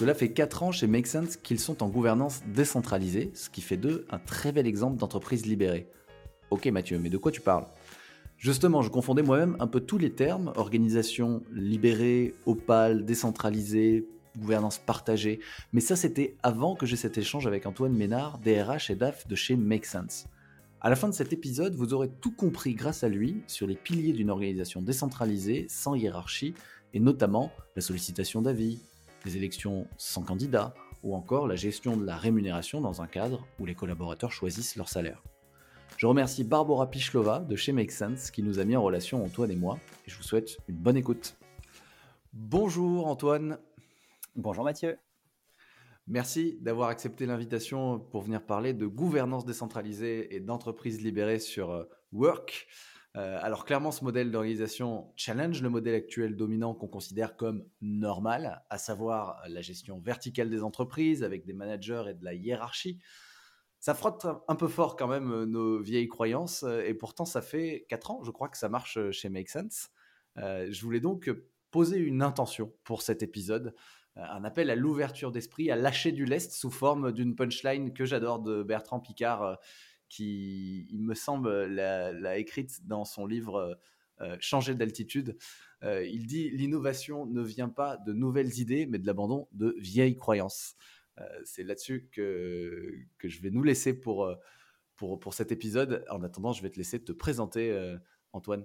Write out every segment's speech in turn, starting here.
Cela fait 4 ans chez Make Sense qu'ils sont en gouvernance décentralisée, ce qui fait d'eux un très bel exemple d'entreprise libérée. Ok Mathieu, mais de quoi tu parles? Justement, je confondais moi-même un peu tous les termes, organisation libérée, opale, décentralisée, gouvernance partagée, mais ça c'était avant que j'ai cet échange avec Antoine Ménard, DRH et DAF de chez Make Sense. À la fin de cet épisode, vous aurez tout compris grâce à lui sur les piliers d'une organisation décentralisée, sans hiérarchie, et notamment la sollicitation d'avis, les élections sans candidat, ou encore la gestion de la rémunération dans un cadre où les collaborateurs choisissent leur salaire. Je remercie Barbara Pichlova de chez Make Sense qui nous a mis en relation Antoine et moi, et je vous souhaite une bonne écoute. Bonjour Antoine. Bonjour Mathieu. Merci d'avoir accepté l'invitation pour venir parler de gouvernance décentralisée et d'entreprise libérée sur euh, Work. Euh, alors clairement, ce modèle d'organisation challenge le modèle actuel dominant qu'on considère comme normal, à savoir la gestion verticale des entreprises avec des managers et de la hiérarchie. Ça frotte un peu fort quand même euh, nos vieilles croyances euh, et pourtant ça fait 4 ans, je crois que ça marche chez Make Sense. je voulais donc poser une intention pour cet épisode, un appel à l'ouverture d'esprit, à lâcher du lest sous forme d'une punchline que j'adore de Bertrand Picard qui, il me semble, l'a écrite dans son livre euh, euh, Changer d'altitude. Euh, il dit L'innovation ne vient pas de nouvelles idées, mais de l'abandon de vieilles croyances. C'est là-dessus que, que je vais nous laisser pour, pour, pour cet épisode. En attendant, je vais te laisser te présenter, Antoine.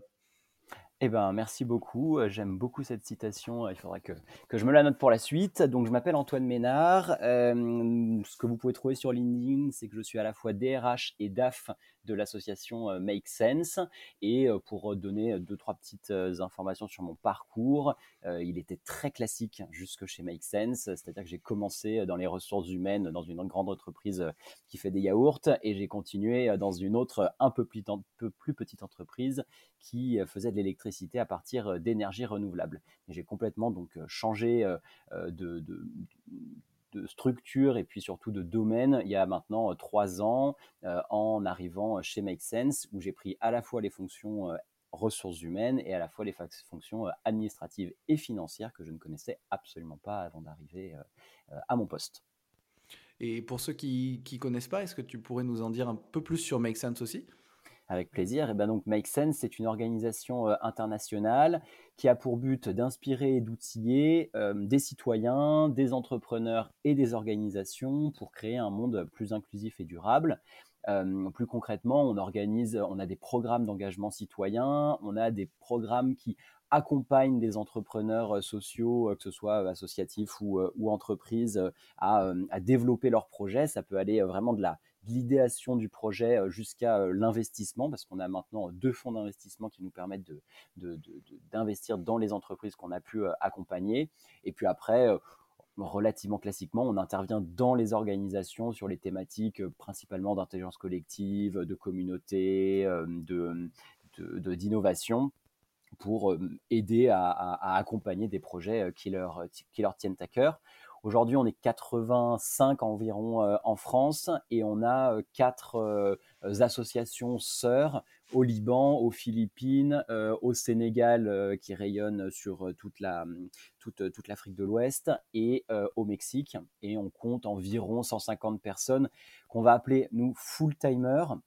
Eh ben, merci beaucoup. Euh, j'aime beaucoup cette citation. Il faudra que, que, je me la note pour la suite. Donc, je m'appelle Antoine Ménard. Euh, ce que vous pouvez trouver sur LinkedIn, c'est que je suis à la fois DRH et DAF de l'association Make Sense. Et pour donner deux, trois petites informations sur mon parcours, il était très classique jusque chez Make Sense. C'est-à-dire que j'ai commencé dans les ressources humaines dans une grande entreprise qui fait des yaourts et j'ai continué dans une autre un peu plus, petite entreprise qui faisait de l'électricité à partir d'énergie renouvelable. J'ai complètement donc changé de, structure et puis surtout de domaine il y a maintenant trois ans en arrivant chez Make Sense où j'ai pris à la fois les fonctions ressources humaines et à la fois les fonctions administratives et financières que je ne connaissais absolument pas avant d'arriver à mon poste. Et pour ceux qui ne connaissent pas, est-ce que tu pourrais nous en dire un peu plus sur Make Sense aussi? Avec plaisir. Et ben donc Make Sense, c'est une organisation euh, internationale qui a pour but d'inspirer et d'outiller euh, des citoyens, des entrepreneurs et des organisations pour créer un monde plus inclusif et durable. Euh, plus concrètement, on organise, on a des programmes d'engagement citoyen, on a des programmes qui accompagnent des entrepreneurs sociaux, que ce soit associatifs ou, ou entreprises, à, à, développer leurs projets. Ça peut aller vraiment de la l'idéation du projet euh, jusqu'à euh, l'investissement, parce qu'on a maintenant deux fonds d'investissement qui nous permettent d'investir dans les entreprises qu'on a pu euh, accompagner. Et puis après, relativement classiquement, on intervient dans les organisations sur les thématiques principalement d'intelligence collective, de communauté, d'innovation pour aider à, accompagner des projets qui leur, qui leur tiennent à cœur. Aujourd'hui, on est 85 environ euh, en France et on a euh, quatre euh, associations sœurs au Liban, aux Philippines, au Sénégal qui rayonnent sur toute la toute, l'Afrique de l'Ouest et au Mexique et on compte environ 150 personnes qu'on va appeler nous full-timers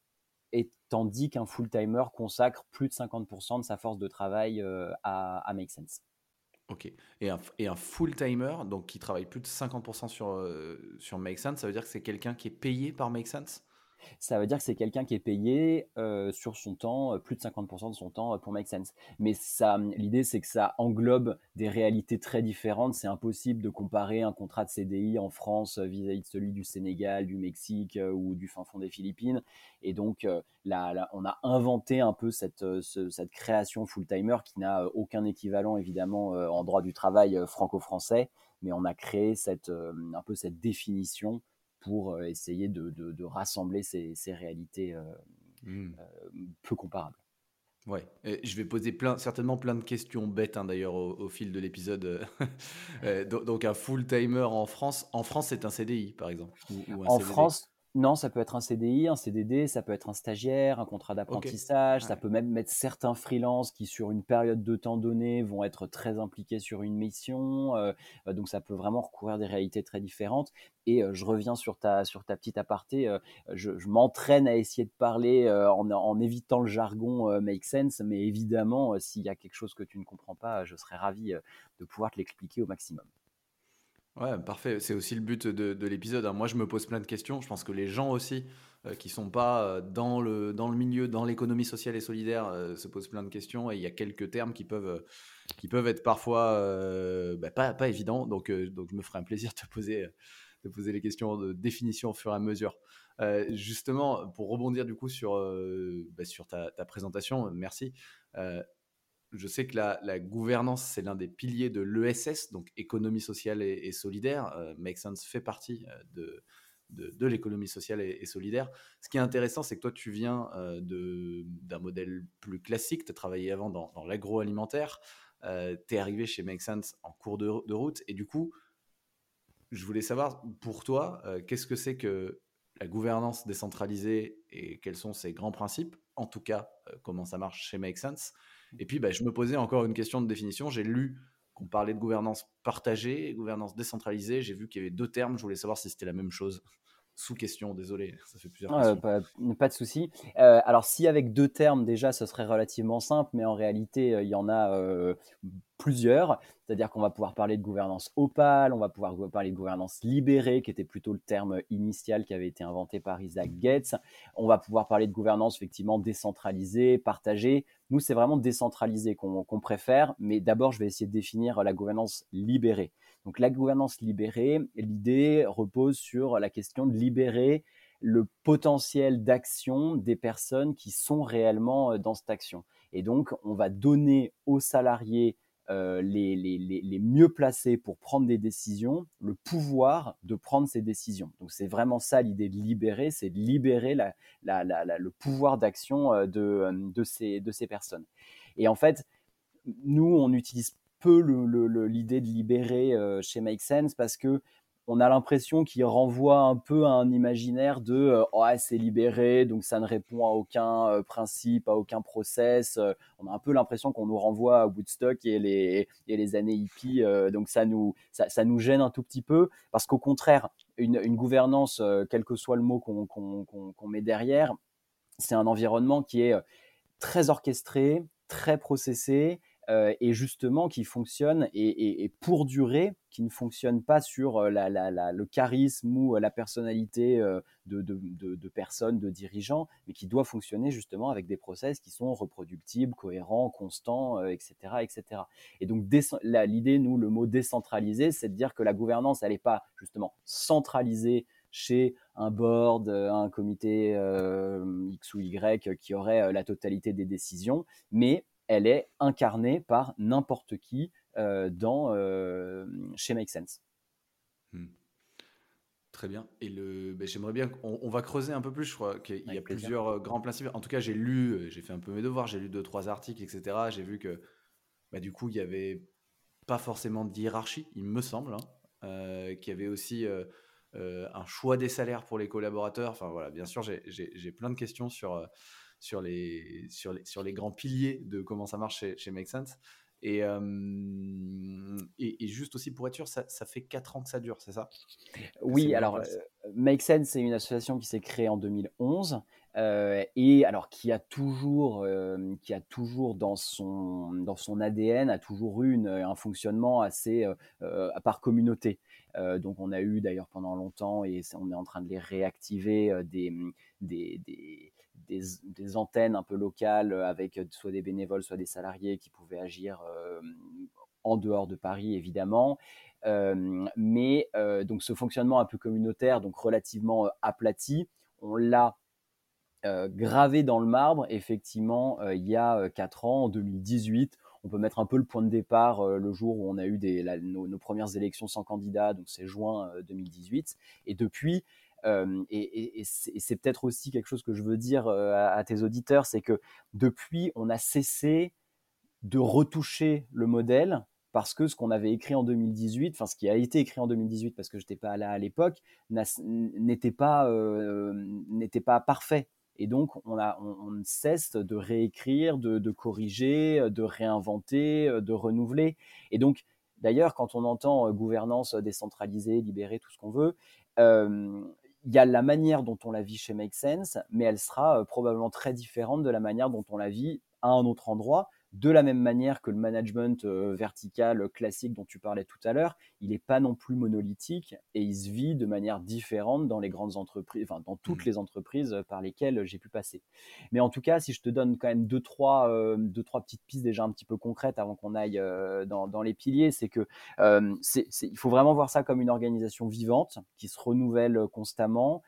et tandis qu'un full-timer consacre plus de 50% de sa force de travail à Make Sense. Ok. Et un, et un full-timer, donc qui travaille plus de 50% sur, euh, sur Make Sense, ça veut dire que c'est quelqu'un qui est payé par Make Sense? Ça veut dire que c'est quelqu'un qui est payé euh, sur son temps, euh, plus de 50% de son temps euh, pour Make Sense. Mais l'idée, c'est que ça englobe des réalités très différentes. C'est impossible de comparer un contrat de CDI en France vis-à-vis de celui du Sénégal, du Mexique ou du fin fond des Philippines. Et donc, là, on a inventé un peu cette, cette création full-timer qui n'a aucun équivalent, évidemment, en droit du travail franco-français. Mais on a créé cette, un peu cette définition pour essayer de, rassembler ces, réalités mmh. peu comparables. Ouais, et je vais poser plein, certainement plein de questions bêtes hein, d'ailleurs au, fil de l'épisode. donc un full timer en France, en France c'est un CDI par exemple. en France, non, ça peut être un CDI, un CDD, ça peut être un stagiaire, un contrat d'apprentissage, ça peut même mettre certains freelances qui, sur une période de temps donnée, vont être très impliqués sur une mission. Euh, euh, donc, ça peut vraiment recourir des réalités très différentes. Et euh, je reviens sur ta, sur ta petite aparté. je, m'entraîne à essayer de parler en, en, évitant le jargon make sense, mais évidemment, s'il y a quelque chose que tu ne comprends pas, je serais ravi de pouvoir te l'expliquer au maximum. Ouais, parfait. C'est aussi le but de, l'épisode. Hein. Moi, je me pose plein de questions. Je pense que les gens aussi euh, qui sont pas euh, dans le, dans le milieu, dans l'économie sociale et solidaire, euh, se posent plein de questions. Et il y a quelques termes qui peuvent, qui peuvent être parfois bah, pas, pas évidents. Donc, donc, je me ferai un plaisir de te poser, de poser les questions de définition au fur et à mesure. justement, pour rebondir du coup sur, bah, sur ta, ta, présentation, merci je sais que la, gouvernance, c'est l'un des piliers de l'ESS, donc économie sociale et, solidaire. Euh, Make Sense fait partie euh, de, l'économie sociale et, solidaire. Ce qui est intéressant, c'est que toi, tu viens euh, d'un modèle plus classique. Tu as travaillé avant dans, l'agroalimentaire. tu es arrivé chez Make Sense en cours de, de, route. Et du coup, je voulais savoir, pour toi, qu'est-ce que c'est que la gouvernance décentralisée et quels sont ses grands principes? En tout cas, comment ça marche chez Make Sense? Et puis, bah, je me posais encore une question de définition. J'ai lu qu'on parlait de gouvernance partagée et gouvernance décentralisée. J'ai vu qu'il y avait deux termes. Je voulais savoir si c'était la même chose. Sous question, désolé, ça fait plusieurs questions. pas, de souci. Euh, alors, si avec deux termes, déjà, ce serait relativement simple, mais en réalité, euh, il y en a euh, plusieurs. C'est-à-dire qu'on va pouvoir parler de gouvernance opale, on va pouvoir parler de gouvernance libérée, qui était plutôt le terme initial qui avait été inventé par Isaac Gates. On va pouvoir parler de gouvernance effectivement décentralisée, partagée. Nous, c'est vraiment décentralisé qu'on préfère, mais d'abord, je vais essayer de définir la gouvernance libérée. Donc la gouvernance libérée, l'idée repose sur la question de libérer le potentiel d'action des personnes qui sont réellement euh, dans cette action. Et donc, on va donner aux salariés euh, les, mieux placés pour prendre des décisions, le pouvoir de prendre ces décisions. Donc c'est vraiment ça l'idée de libérer, c'est de libérer le pouvoir d'action euh, de, ces, de ces personnes. Et en fait, nous, on utilise peu l'idée de libérer euh, chez Make Sense parce que on a l'impression qu'il renvoie un peu à un imaginaire de euh, oh, c'est libéré, donc ça ne répond à aucun euh, principe, à aucun process. Euh, on a un peu l'impression qu'on nous renvoie à Woodstock et les, et les années hippies, donc ça nous, ça, nous gêne un tout petit peu, parce qu'au contraire, une, gouvernance, quel que soit le mot qu'on met derrière, c'est un environnement qui est très orchestré, très processé, euh, et justement qui fonctionne et, pour durer, qui ne fonctionne pas sur euh, le charisme ou euh, la personnalité de, personnes, de dirigeants, mais qui doit fonctionner justement avec des process qui sont reproductibles, cohérents, constants, etc., etc. Et donc l'idée, nous, le mot décentralisé, c'est de dire que la gouvernance, elle n'est pas justement centralisée chez un board, un comité X ou Y qui aurait la totalité des décisions, mais elle est incarnée par n'importe qui euh, dans, euh, chez Make Sense. Hmm. Très bien. Et le, ben, j'aimerais bien qu'on va creuser un peu plus. Je crois qu'il y a plusieurs euh, grands principes. En tout cas, j'ai lu, j'ai fait un peu mes devoirs, j'ai lu deux trois articles, etc. J'ai vu que, bah, du coup, il y avait pas forcément de hiérarchie, il me semble, hein, qu'il y avait aussi un choix des salaires pour les collaborateurs. Enfin voilà, bien sûr, j'ai plein de questions sur sur les, sur les, sur les grands piliers de comment ça marche chez, chez Make Sense. Et, et, juste aussi pour être sûr, ça, ça, fait 4 ans que ça dure, c'est ça? Oui, alors euh, Make Sense, c'est une association qui s'est créée en 2011 euh, et alors qui a toujours, euh, qui a toujours dans son, dans son ADN, a toujours eu une, un fonctionnement assez par communauté. Donc on a eu d'ailleurs pendant longtemps, et on est en train de les réactiver, des, des, des antennes un peu locales euh, avec euh, soit des bénévoles, soit des salariés qui pouvaient agir euh, en dehors de Paris, évidemment. mais donc ce fonctionnement un peu communautaire, donc relativement aplati, on l'a gravé dans le marbre, effectivement, il y a 4 ans, en 2018. On peut mettre un peu le point de départ le jour où on a eu nos, premières élections sans candidat, donc c'est juin 2018. Et depuis, et, c'est peut-être aussi quelque chose que je veux dire à, tes auditeurs, c'est que depuis, on a cessé de retoucher le modèle parce que ce qu'on avait écrit en 2018, enfin ce qui a été écrit en 2018 parce que je n'étais pas là à l'époque, n'était pas, n'était pas parfait. Et donc, on, a, on, cesse de réécrire, de, corriger, de réinventer, de renouveler. Et donc, d'ailleurs, quand on entend gouvernance décentralisée, libérée, tout ce qu'on veut, il y a la manière dont on la vit chez Make Sense, mais elle sera probablement très différente de la manière dont on la vit à un autre endroit de la même manière que le management euh, vertical classique dont tu parlais tout à l'heure, il n'est pas non plus monolithique et il se vit de manière différente dans les grandes entreprises, enfin dans toutes mmh. les entreprises par lesquelles j'ai pu passer. Mais en tout cas, si je te donne quand même deux trois, euh, deux, trois petites pistes déjà un petit peu concrètes avant qu'on aille euh, dans, les piliers, c'est que il faut vraiment voir ça comme une organisation vivante qui se renouvelle constamment,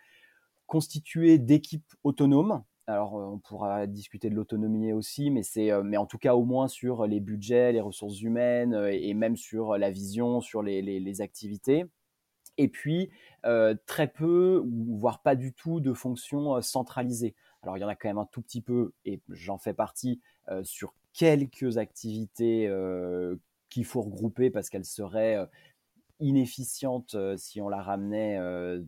constituée d'équipes autonomes alors, on pourra discuter de l'autonomie aussi, mais, c'est, mais en tout cas, au moins sur les budgets, les ressources humaines et même sur la vision, sur les, activités. Et puis, très peu, voire pas du tout, de fonctions centralisées. Alors, il y en a quand même un tout petit peu, et j'en fais partie, sur quelques activités qu'il faut regrouper parce qu'elles seraient inefficientes si on la ramenait,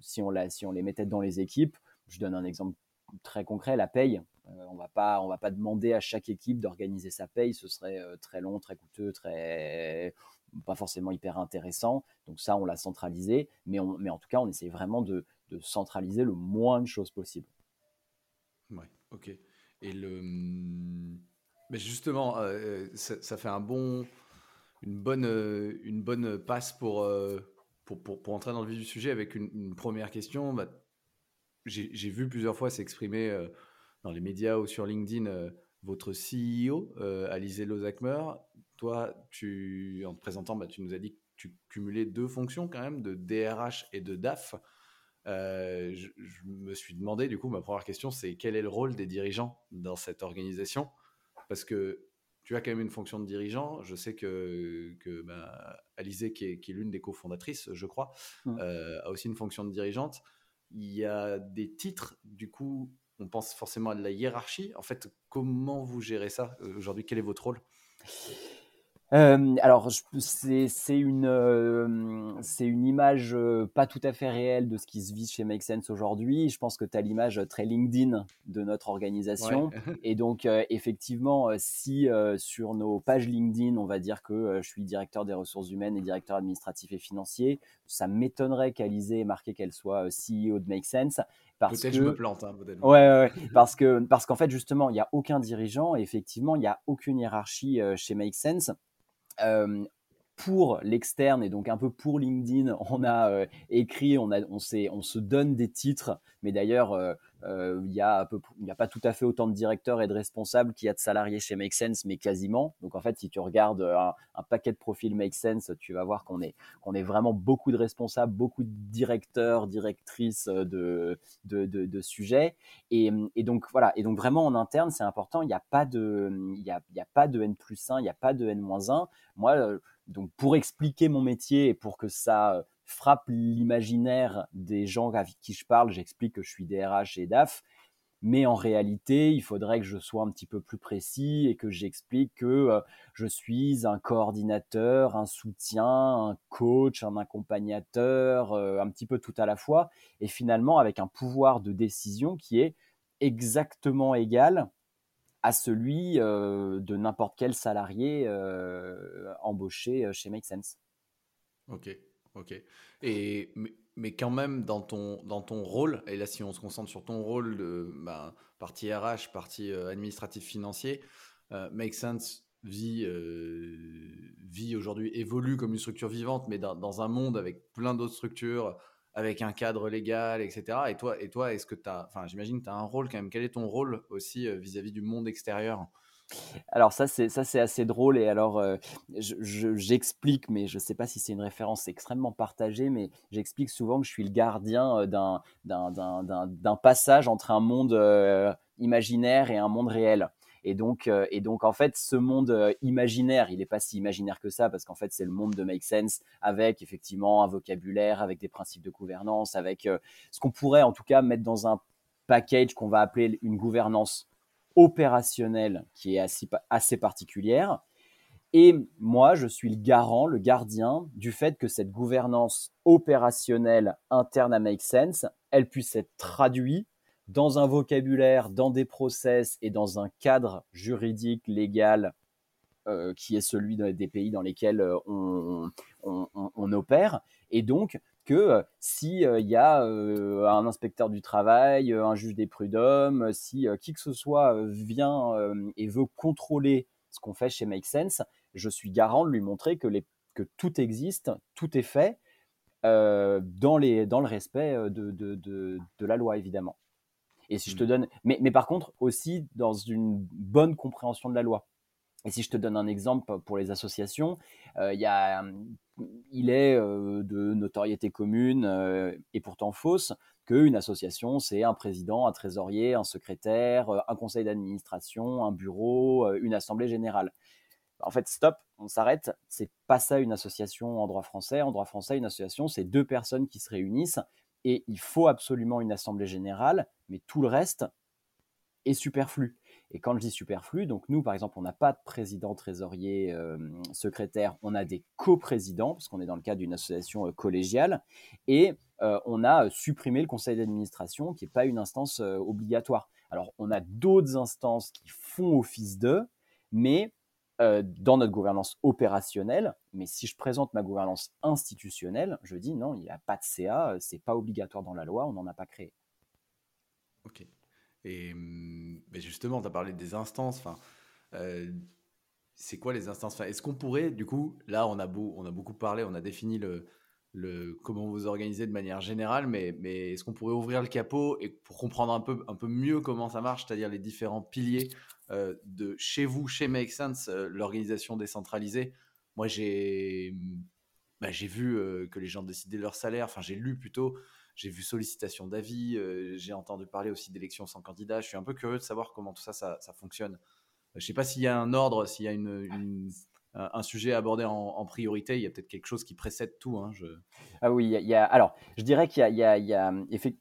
si, on la, si on les mettait dans les équipes. Je donne un exemple très concret, la paye. Euh, on va pas, va pas demander à chaque équipe d'organiser sa paye, ce serait euh, très long, très coûteux, très pas forcément hyper intéressant. Donc ça, on l'a centralisé, mais, on, mais en tout cas, on essaie vraiment de, de centraliser le moins de choses possible. Ouais, ok. Et le, mais justement, euh, ça, fait un bon, une bonne, une bonne passe pour, pour, pour, pour, entrer dans le vif du sujet avec une, première question. Bah, j'ai vu plusieurs fois s'exprimer euh, dans les médias ou sur LinkedIn euh, votre CEO, euh, Alizé Lozakmer. Toi, tu, en te présentant, bah, tu nous as dit que tu cumulais deux fonctions quand même, de DRH et de DAF. je, me suis demandé, du coup, ma première question, c'est quel est le rôle des dirigeants dans cette organisation? Parce que tu as quand même une fonction de dirigeant. Je sais que, que bah, Alizé, qui est, l'une des cofondatrices, je crois, mmh. a aussi une fonction de dirigeante il y a des titres, du coup, on pense forcément à de la hiérarchie. En fait, comment vous gérez ça euh, aujourd'hui? Quel est votre rôle? Euh, alors, c'est une, euh, une image pas tout à fait réelle de ce qui se vit chez Make Sense aujourd'hui. Je pense que tu as l'image très LinkedIn de notre organisation. Et donc, effectivement, si sur nos pages LinkedIn, on va dire que je suis directeur des ressources humaines et directeur administratif et financier, ça m'étonnerait qu'Alizé ait marqué qu'elle soit CEO de Make Sense. Peut-être que je me plante. Hein, ouais, ouais, parce que parce qu'en fait justement il n'y a aucun dirigeant et effectivement il n'y a aucune hiérarchie chez Make Sense um, pour l'externe et donc un peu pour LinkedIn, on a écrit, on, a, on, on se donne des titres, mais d'ailleurs, euh, il n'y a, pas tout à fait autant de directeurs et de responsables qu'il y a de salariés chez Make Sense, mais quasiment. Donc en fait, si tu regardes un, paquet de profils Make Sense, tu vas voir qu'on est, qu'on est vraiment beaucoup de responsables, beaucoup de directeurs, directrices de, de, de, sujets. Et, et, donc voilà, et donc vraiment en interne, c'est important, il n'y a, pas de, y a, pas de N plus 1, il n'y a pas de N moins 1. Moi, euh, donc pour expliquer mon métier et pour que ça frappe l'imaginaire des gens avec qui je parle. J'explique que je suis DRH et DAF, mais en réalité, il faudrait que je sois un petit peu plus précis et que j'explique que euh, je suis un coordinateur, un soutien, un coach, un accompagnateur, euh, un petit peu tout à la fois, et finalement avec un pouvoir de décision qui est exactement égal à celui euh, de n'importe quel salarié embauché chez Make Sense. Ok, Ok. Et, mais, quand même, dans ton, dans ton rôle, et là, si on se concentre sur ton rôle de bah, partie RH, partie euh, administratif financier, euh, Make Sense vit, euh, vit aujourd'hui, évolue comme une structure vivante, mais dans, dans un monde avec plein d'autres structures, avec un cadre légal, etc. Et toi, et toi est-ce que tu as, enfin, j'imagine que tu as un rôle quand même. Quel est ton rôle aussi vis à -vis du monde extérieur? Alors ça c'est ça c'est assez drôle et alors euh, j'explique mais je ne sais pas si c'est une référence extrêmement partagée mais j'explique souvent que je suis le gardien euh, d'un d'un passage entre un monde euh, imaginaire et un monde réel Et donc, euh, et donc, en fait, ce monde euh, imaginaire, il n'est pas si imaginaire que ça, parce qu'en fait, c'est le monde de Make Sense, avec effectivement un vocabulaire, avec des principes de gouvernance, avec euh, ce qu'on pourrait en tout cas mettre dans un package qu'on va appeler une gouvernance opérationnelle qui est assez, assez particulière. Et moi, je suis le garant, le gardien du fait que cette gouvernance opérationnelle interne à Make Sense, elle puisse être traduite dans un vocabulaire, dans des process et dans un cadre juridique, légal, euh, qui est celui des pays dans lesquels euh, on, opère. Et donc, que euh, s'il y a un inspecteur du travail, un juge des prud'hommes, si qui que ce soit vient et veut contrôler ce qu'on fait chez Make Sense, je suis garant de lui montrer que, tout existe, tout est fait dans, le respect de la loi, évidemment. Et si je te mmh. donne, mais, mais par contre aussi dans une bonne compréhension de la loi. Et si je te donne un exemple pour les associations, euh, y a, il est euh, de notoriété commune euh, et pourtant fausse qu'une association, c'est un président, un trésorier, un secrétaire, un conseil d'administration, un bureau, une assemblée générale. En fait, stop, on s'arrête. C'est pas ça une association en droit français. En droit français, une association, c'est deux personnes qui se réunissent et il faut absolument une assemblée générale, mais tout le reste est superflu. Et quand je dis superflu, donc nous, par exemple, on n'a pas de président, trésorier, euh, secrétaire, on a des coprésidents, parce qu'on est dans le cadre d'une association euh, collégiale, et euh, on a supprimé le conseil d'administration, qui n'est pas une instance obligatoire. Alors, on a d'autres instances qui font office d'eux, mais euh, dans notre gouvernance opérationnelle, mais si je présente ma gouvernance institutionnelle, je dis non, il n'y a pas de CA, euh, c'est pas obligatoire dans la loi, on n'en a pas créé. Ok. Et hum, justement, tu as parlé des instances. Euh, c'est quoi les instances? Est-ce qu'on pourrait, du coup, là, on a, beau, on a beaucoup parlé, on a défini le, le, comment vous organisez de manière générale, mais, mais est-ce qu'on pourrait ouvrir le capot et pour comprendre un peu, un peu mieux comment ça marche, c'est-à-dire les différents piliers de chez vous, chez Make Sense, euh, l'organisation décentralisée Moi, j'ai bah, j'ai vu euh, que les gens décidaient leur salaire, enfin, j'ai lu plutôt, j'ai vu sollicitation d'avis, j'ai entendu parler aussi d'élections sans candidat. Je suis un peu curieux de savoir comment tout ça, ça, fonctionne. Je ne sais pas s'il y a un ordre, s'il y a une un sujet abordé en, priorité, il y a peut-être quelque chose qui précède tout. Hein. Ah oui, il y, a, alors je dirais qu'il y a,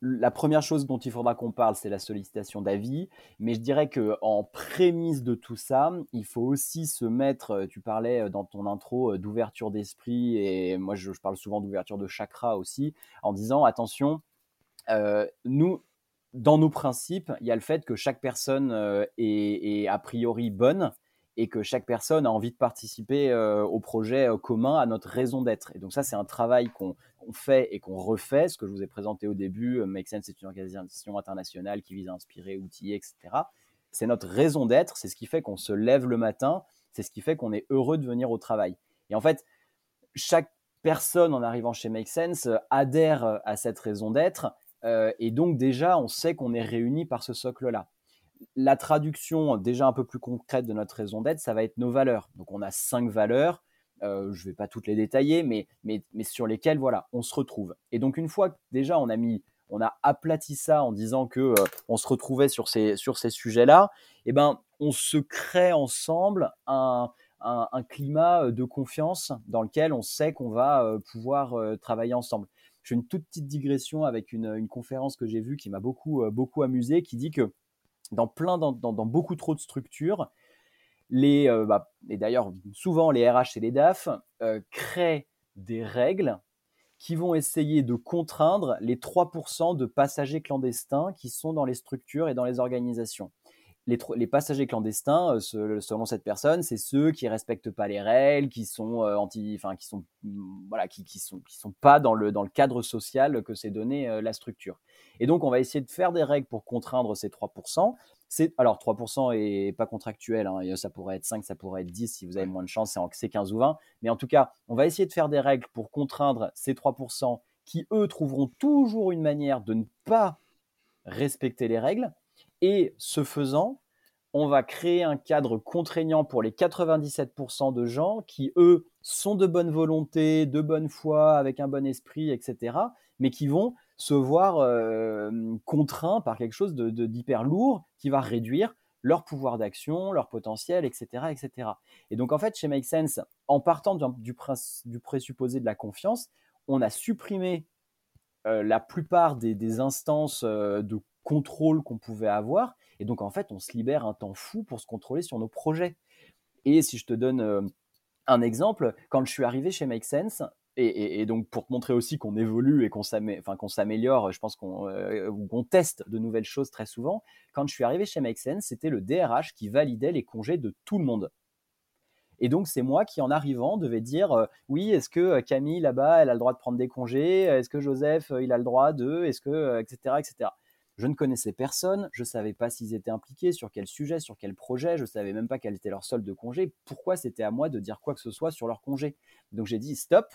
la première chose dont il faudra qu'on parle, c'est la sollicitation d'avis, mais je dirais que en prémisse de tout ça, il faut aussi se mettre, tu parlais euh, dans ton intro euh, d'ouverture d'esprit, et moi je, parle souvent d'ouverture de chakra aussi, en disant attention, euh, nous, dans nos principes, il y a le fait que chaque personne est a priori bonne, et que chaque personne a envie de participer euh, au projet euh, commun, à notre raison d'être. Et donc ça, c'est un travail qu'on fait et qu'on refait, ce que je vous ai présenté au début. Euh, Make Sense, c'est une organisation internationale qui vise à inspirer, outiller, etc. C'est notre raison d'être, c'est ce qui fait qu'on se lève le matin, c'est ce qui fait qu'on est heureux de venir au travail. Et en fait, chaque personne en arrivant chez Make Sense adhère à cette raison d'être, et donc déjà, on sait qu'on est réunis par ce socle-là la traduction déjà un peu plus concrète de notre raison d'être, ça va être nos valeurs. Donc on a cinq valeurs, euh, je ne vais pas toutes les détailler, mais, sur lesquelles voilà, on se retrouve. Et donc une fois que déjà on a mis, on a aplati ça en disant que euh, on se retrouvait sur ces, sur ces sujets-là, eh ben on se crée ensemble un, un, climat de confiance dans lequel on sait qu'on va euh, pouvoir travailler ensemble. Je fais une toute petite digression avec une, une conférence que j'ai vue qui m'a beaucoup, beaucoup amusé, qui dit que dans plein, dans, beaucoup trop de structures, les, euh, bah, et d'ailleurs souvent les RH et les DAF euh, créent des règles qui vont essayer de contraindre les 3% de passagers clandestins qui sont dans les structures et dans les organisations les, passagers clandestins, euh, selon cette personne, c'est ceux qui respectent pas les règles, qui sont anti, enfin qui sont voilà, qui, sont qui sont pas dans le dans le cadre social que s'est donné la structure. Et donc on va essayer de faire des règles pour contraindre ces 3%. C'est alors 3% est pas contractuel, hein, ça pourrait être 5, ça pourrait être 10 si vous avez moins de chance, c'est 15 ou 20. Mais en tout cas, on va essayer de faire des règles pour contraindre ces 3% qui eux trouveront toujours une manière de ne pas respecter les règles et ce faisant, on va créer un cadre contraignant pour les 97% de gens qui, eux, sont de bonne volonté, de bonne foi, avec un bon esprit, etc., mais qui vont se voir euh, contraints par quelque chose d'hyper lourd qui va réduire leur pouvoir d'action, leur potentiel, etc., etc. Et donc, en fait, chez Make Sense, en partant du, du présupposé de la confiance, on a supprimé la plupart des, instances de contrôle qu'on pouvait avoir. Et donc, en fait, on se libère un temps fou pour se contrôler sur nos projets. Et si je te donne un exemple, quand je suis arrivé chez Make Sense, et, donc pour montrer aussi qu'on évolue et qu'on s'améliore, je pense qu'on teste de nouvelles choses très souvent. Quand je suis arrivé chez Make c'était le DRH qui validait les congés de tout le monde. Et donc, c'est moi qui, en arrivant, devais dire euh, oui, est-ce que euh, Camille, là-bas, elle a le droit de prendre des congés? Est-ce que Joseph, euh, il a le droit de Est-ce que. etc., etc. Je ne connaissais personne, je ne savais pas s'ils étaient impliqués, sur quel sujet, sur quel projet, je ne savais même pas quel était leur solde de congé. Pourquoi c'était à moi de dire quoi que ce soit sur leur congé Donc, j'ai dit stop,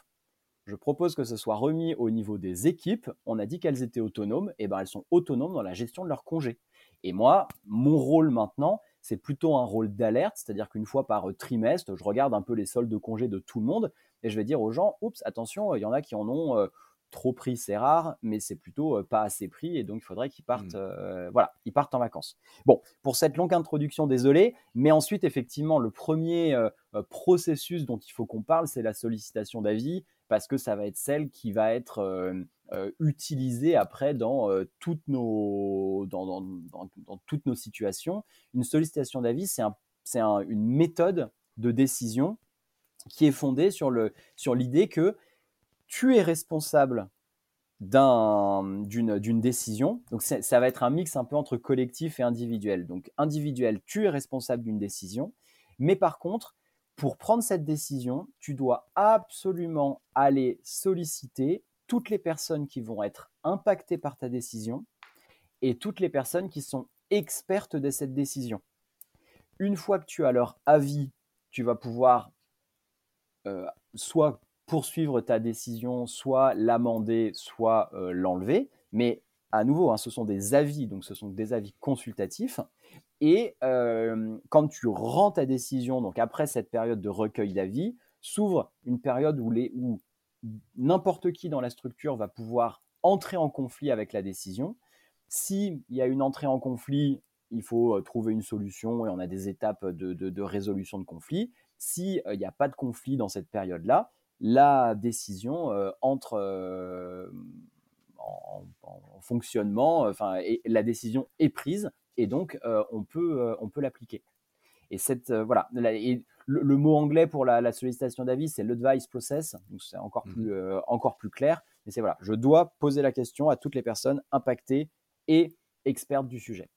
je propose que ce soit remis au niveau des équipes. On a dit qu'elles étaient autonomes, et ben elles sont autonomes dans la gestion de leurs congés. Et moi, mon rôle maintenant, c'est plutôt un rôle d'alerte, c'est-à-dire qu'une fois par euh, trimestre, je regarde un peu les soldes de congés de tout le monde et je vais dire aux gens, oups, attention, il y en a qui en ont euh, trop pris, c'est rare, mais c'est plutôt euh, pas assez pris et donc il faudrait qu'ils partent, mmh. voilà, ils partent en vacances. Bon, pour cette longue introduction, désolé, mais ensuite effectivement le premier processus dont il faut qu'on parle, c'est la sollicitation d'avis parce que ça va être celle qui va être euh, utilisé après dans, euh, toutes nos, dans, toutes nos situations. Une sollicitation d'avis, c'est un, une méthode de décision qui est fondée sur l'idée sur que tu es responsable d'une décision. Donc ça va être un mix un peu entre collectif et individuel. Donc individuel, tu es responsable d'une décision, mais par contre, pour prendre cette décision, tu dois absolument aller solliciter toutes les personnes qui vont être impactées par ta décision et toutes les personnes qui sont expertes de cette décision. Une fois que tu as leur avis, tu vas pouvoir euh, soit poursuivre ta décision, soit l'amender, soit euh, l'enlever. Mais à nouveau, hein, ce sont des avis, donc ce sont des avis consultatifs. Et quand tu rends ta décision, donc après cette période de recueil d'avis, s'ouvre une période où, n'importe qui dans la structure va pouvoir entrer en conflit avec la décision. S'il y a une entrée en conflit, il faut trouver une solution et on a des étapes de, résolution de conflit. S'il n'y a pas de conflit dans cette période-là, la décision entre en, fonctionnement, enfin, et la décision est prise et donc on peut, on peut l'appliquer. Et cette, voilà, le, mot anglais pour la, sollicitation d'avis, c'est l'advice process. Donc c'est encore, mmh plus, euh, encore plus clair. Mais c'est voilà, je dois poser la question à toutes les personnes impactées et expertes du sujet.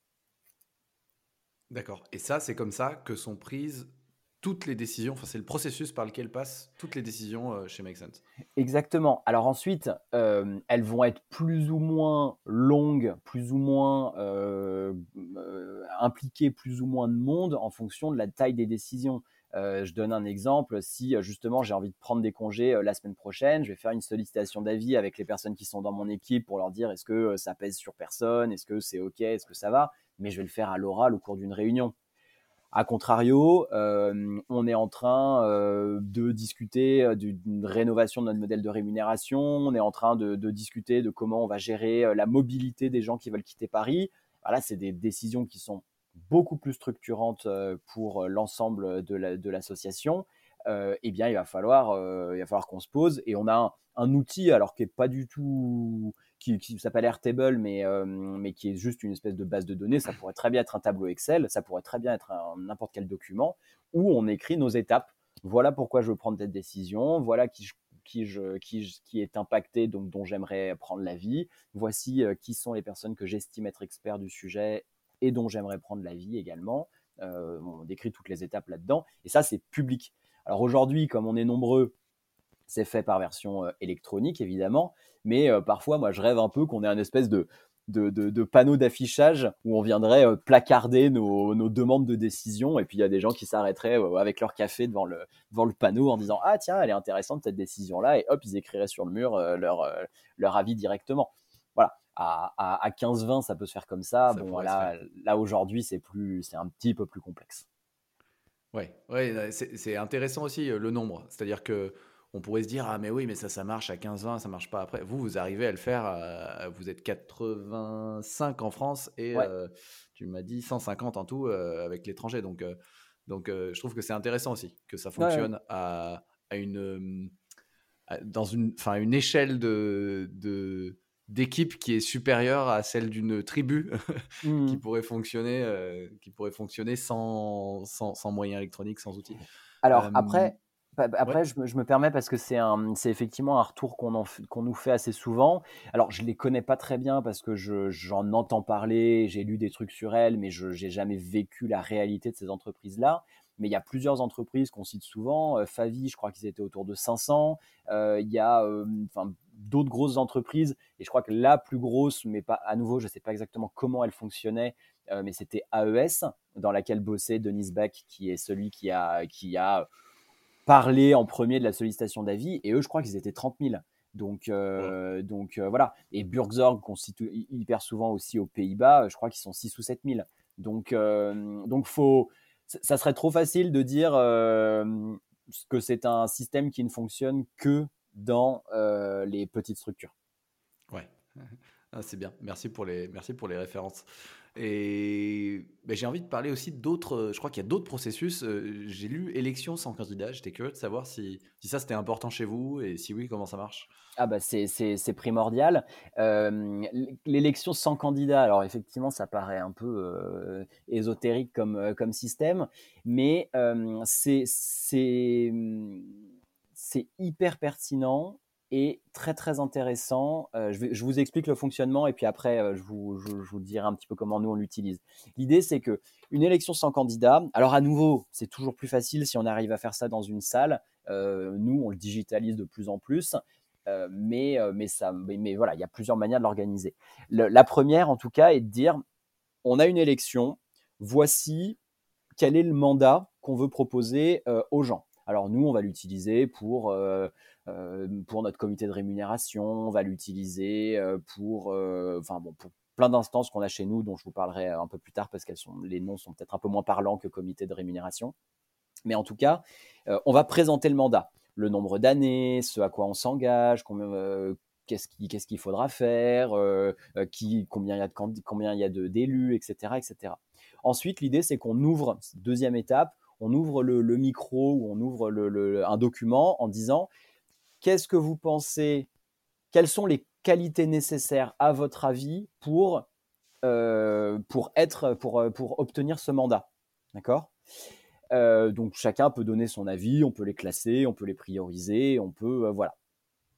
D'accord. Et ça, c'est comme ça que sont prises toutes les décisions, enfin c'est le processus par lequel passent toutes les décisions euh, chez Make Sense. Exactement. Alors ensuite, euh, elles vont être plus ou moins longues, plus ou moins euh, impliquées, plus ou moins de monde en fonction de la taille des décisions. je donne un exemple. Si justement j'ai envie de prendre des congés la semaine prochaine, je vais faire une sollicitation d'avis avec les personnes qui sont dans mon équipe pour leur dire est-ce que ça pèse sur personne, est-ce que c'est ok, est-ce que ça va? Mais je vais le faire à l'oral au cours d'une réunion. A contrario, euh, on est en train euh, de discuter euh, d'une rénovation de notre modèle de rémunération, on est en train de, discuter de comment on va gérer la mobilité des gens qui veulent quitter Paris. Voilà, c'est des décisions qui sont beaucoup plus structurantes pour l'ensemble de l'association. eh bien, il va falloir, il va falloir qu'on se pose et on a un, outil alors qui est pas du tout qui, s'appelle Airtable, mais, euh, mais qui est juste une espèce de base de données. Ça pourrait très bien être un tableau Excel, ça pourrait très bien être n'importe quel document où on écrit nos étapes. Voilà pourquoi je veux prendre cette décision, voilà qui, qui est impacté, donc dont j'aimerais prendre l'avis. Voici euh, qui sont les personnes que j'estime être experts du sujet et dont j'aimerais prendre l'avis également. Euh, on décrit toutes les étapes là-dedans. Et ça, c'est public. Alors aujourd'hui, comme on est nombreux, c'est fait par version électronique, évidemment. Mais parfois, moi, je rêve un peu qu'on ait un espèce de, de, panneau d'affichage où on viendrait placarder nos, demandes de décision. Et puis, il y a des gens qui s'arrêteraient avec leur café devant le, devant le panneau en disant Ah, tiens, elle est intéressante cette décision-là. Et hop, ils écriraient sur le mur leur, leur avis directement. Voilà. À, à, 15-20, ça peut se faire comme ça. bon, voilà, là aujourd'hui, c'est plus, c'est un petit peu plus complexe. Ouais, ouais c'est intéressant aussi le nombre. C'est-à-dire que on pourrait se dire ah mais oui mais ça ça marche à 15-20 ça marche pas après. Vous vous arrivez à le faire vous êtes 85 en France et tu m'as dit 150 en tout avec l'étranger. Donc donc je trouve que c'est intéressant aussi que ça fonctionne à, à, une dans une enfin une échelle de, d'équipe qui est supérieure à celle d'une tribu qui mmh. pourrait fonctionner qui pourrait fonctionner sans, sans, sans moyens électroniques sans outils. Alors après après, je, me, permets parce que c'est effectivement un retour qu'on nous fait assez souvent. Alors, je les connais pas très bien parce que j'en entends parler, j'ai lu des trucs sur elles, mais je n'ai jamais vécu la réalité de ces entreprises-là. Mais il y a plusieurs entreprises qu'on cite souvent. Euh, Favi, je crois qu'ils étaient autour de 500. Euh, il y a euh, d'autres grosses entreprises. Et je crois que la plus grosse, mais pas à nouveau, je ne sais pas exactement comment elle fonctionnait, mais c'était AES, dans laquelle bossait Denis Beck, qui est celui qui a, qui a parler en premier de la sollicitation d'avis, et eux, je crois qu'ils étaient 30 000. Donc, euh, donc euh, voilà. Et Burgzorg, qu'on cite hyper souvent aussi aux Pays-Bas, je crois qu'ils sont 6 ou 7 000. Donc, euh, donc faut, ça serait trop facile de dire que c'est un système qui ne fonctionne que dans les petites structures. Ouais, ah, c'est bien. Merci pour les, merci pour les références. Et ben, j'ai envie de parler aussi d'autres. Euh, je crois qu'il y a d'autres processus. Euh, j'ai lu élection sans candidat. J'étais curieux de savoir si, si ça c'était important chez vous et si oui, comment ça marche? Ah bah c'est primordial. Euh, l'élection sans candidat, alors effectivement, ça paraît un peu ésotérique comme, comme système, mais c'est hyper pertinent et très très intéressant. Euh, je, vous explique le fonctionnement et puis après euh, je, vous, dirai un petit peu comment nous on l'utilise. L'idée c'est que une élection sans candidat, alors à nouveau c'est toujours plus facile si on arrive à faire ça dans une salle. Euh, nous on le digitalise de plus en plus, mais, mais, ça, mais, voilà il y a plusieurs manières de l'organiser. La première en tout cas est de dire on a une élection, voici quel est le mandat qu'on veut proposer aux gens. Alors nous on va l'utiliser pour pour notre comité de rémunération, on va l'utiliser euh, pour, euh, enfin bon, pour plein d'instances qu'on a chez nous, dont je vous parlerai un peu plus tard parce que les noms sont peut-être un peu moins parlants que comité de rémunération. Mais en tout cas, on va présenter le mandat, le nombre d'années, ce à quoi on s'engage, qu'est-ce qu'il faudra faire, qui, combien il y a combien d'élus, etc., etc. Ensuite, l'idée c'est qu'on ouvre deuxième étape, on ouvre le, micro ou on ouvre un document en disant Qu'est-ce que vous pensez? Quelles sont les qualités nécessaires, à votre avis, pour, euh, pour, être, pour, euh, pour obtenir ce mandat? D'accord? Euh, Donc, chacun peut donner son avis, on peut les classer, on peut les prioriser, on peut. voilà.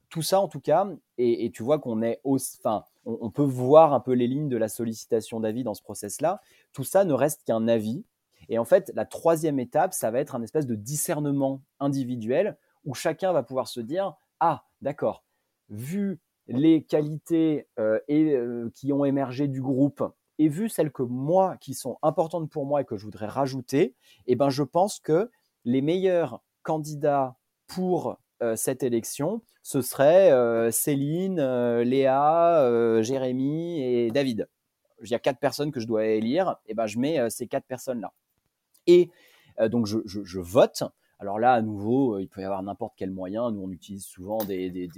Tout ça, en tout cas, et, tu vois qu'on est Enfin, on, on, peut voir un peu les lignes de la sollicitation d'avis dans ce process-là. Tout ça ne reste qu'un avis. Et en fait, la troisième étape, ça va être un espèce de discernement individuel où chacun va pouvoir se dire ah d'accord, vu les qualités euh, euh, qui ont émergé du groupe et vu celles que moi qui sont importantes pour moi et que je voudrais rajouter, eh ben je pense que les meilleurs candidats pour euh, cette élection, ce seraient Céline, Léa, Jérémy et David. Il y a quatre personnes que je dois élire, et eh ben je mets ces quatre personnes-là. Et donc je vote alors là, à nouveau, euh, il peut y avoir n'importe quel moyen. Nous, on utilise souvent des,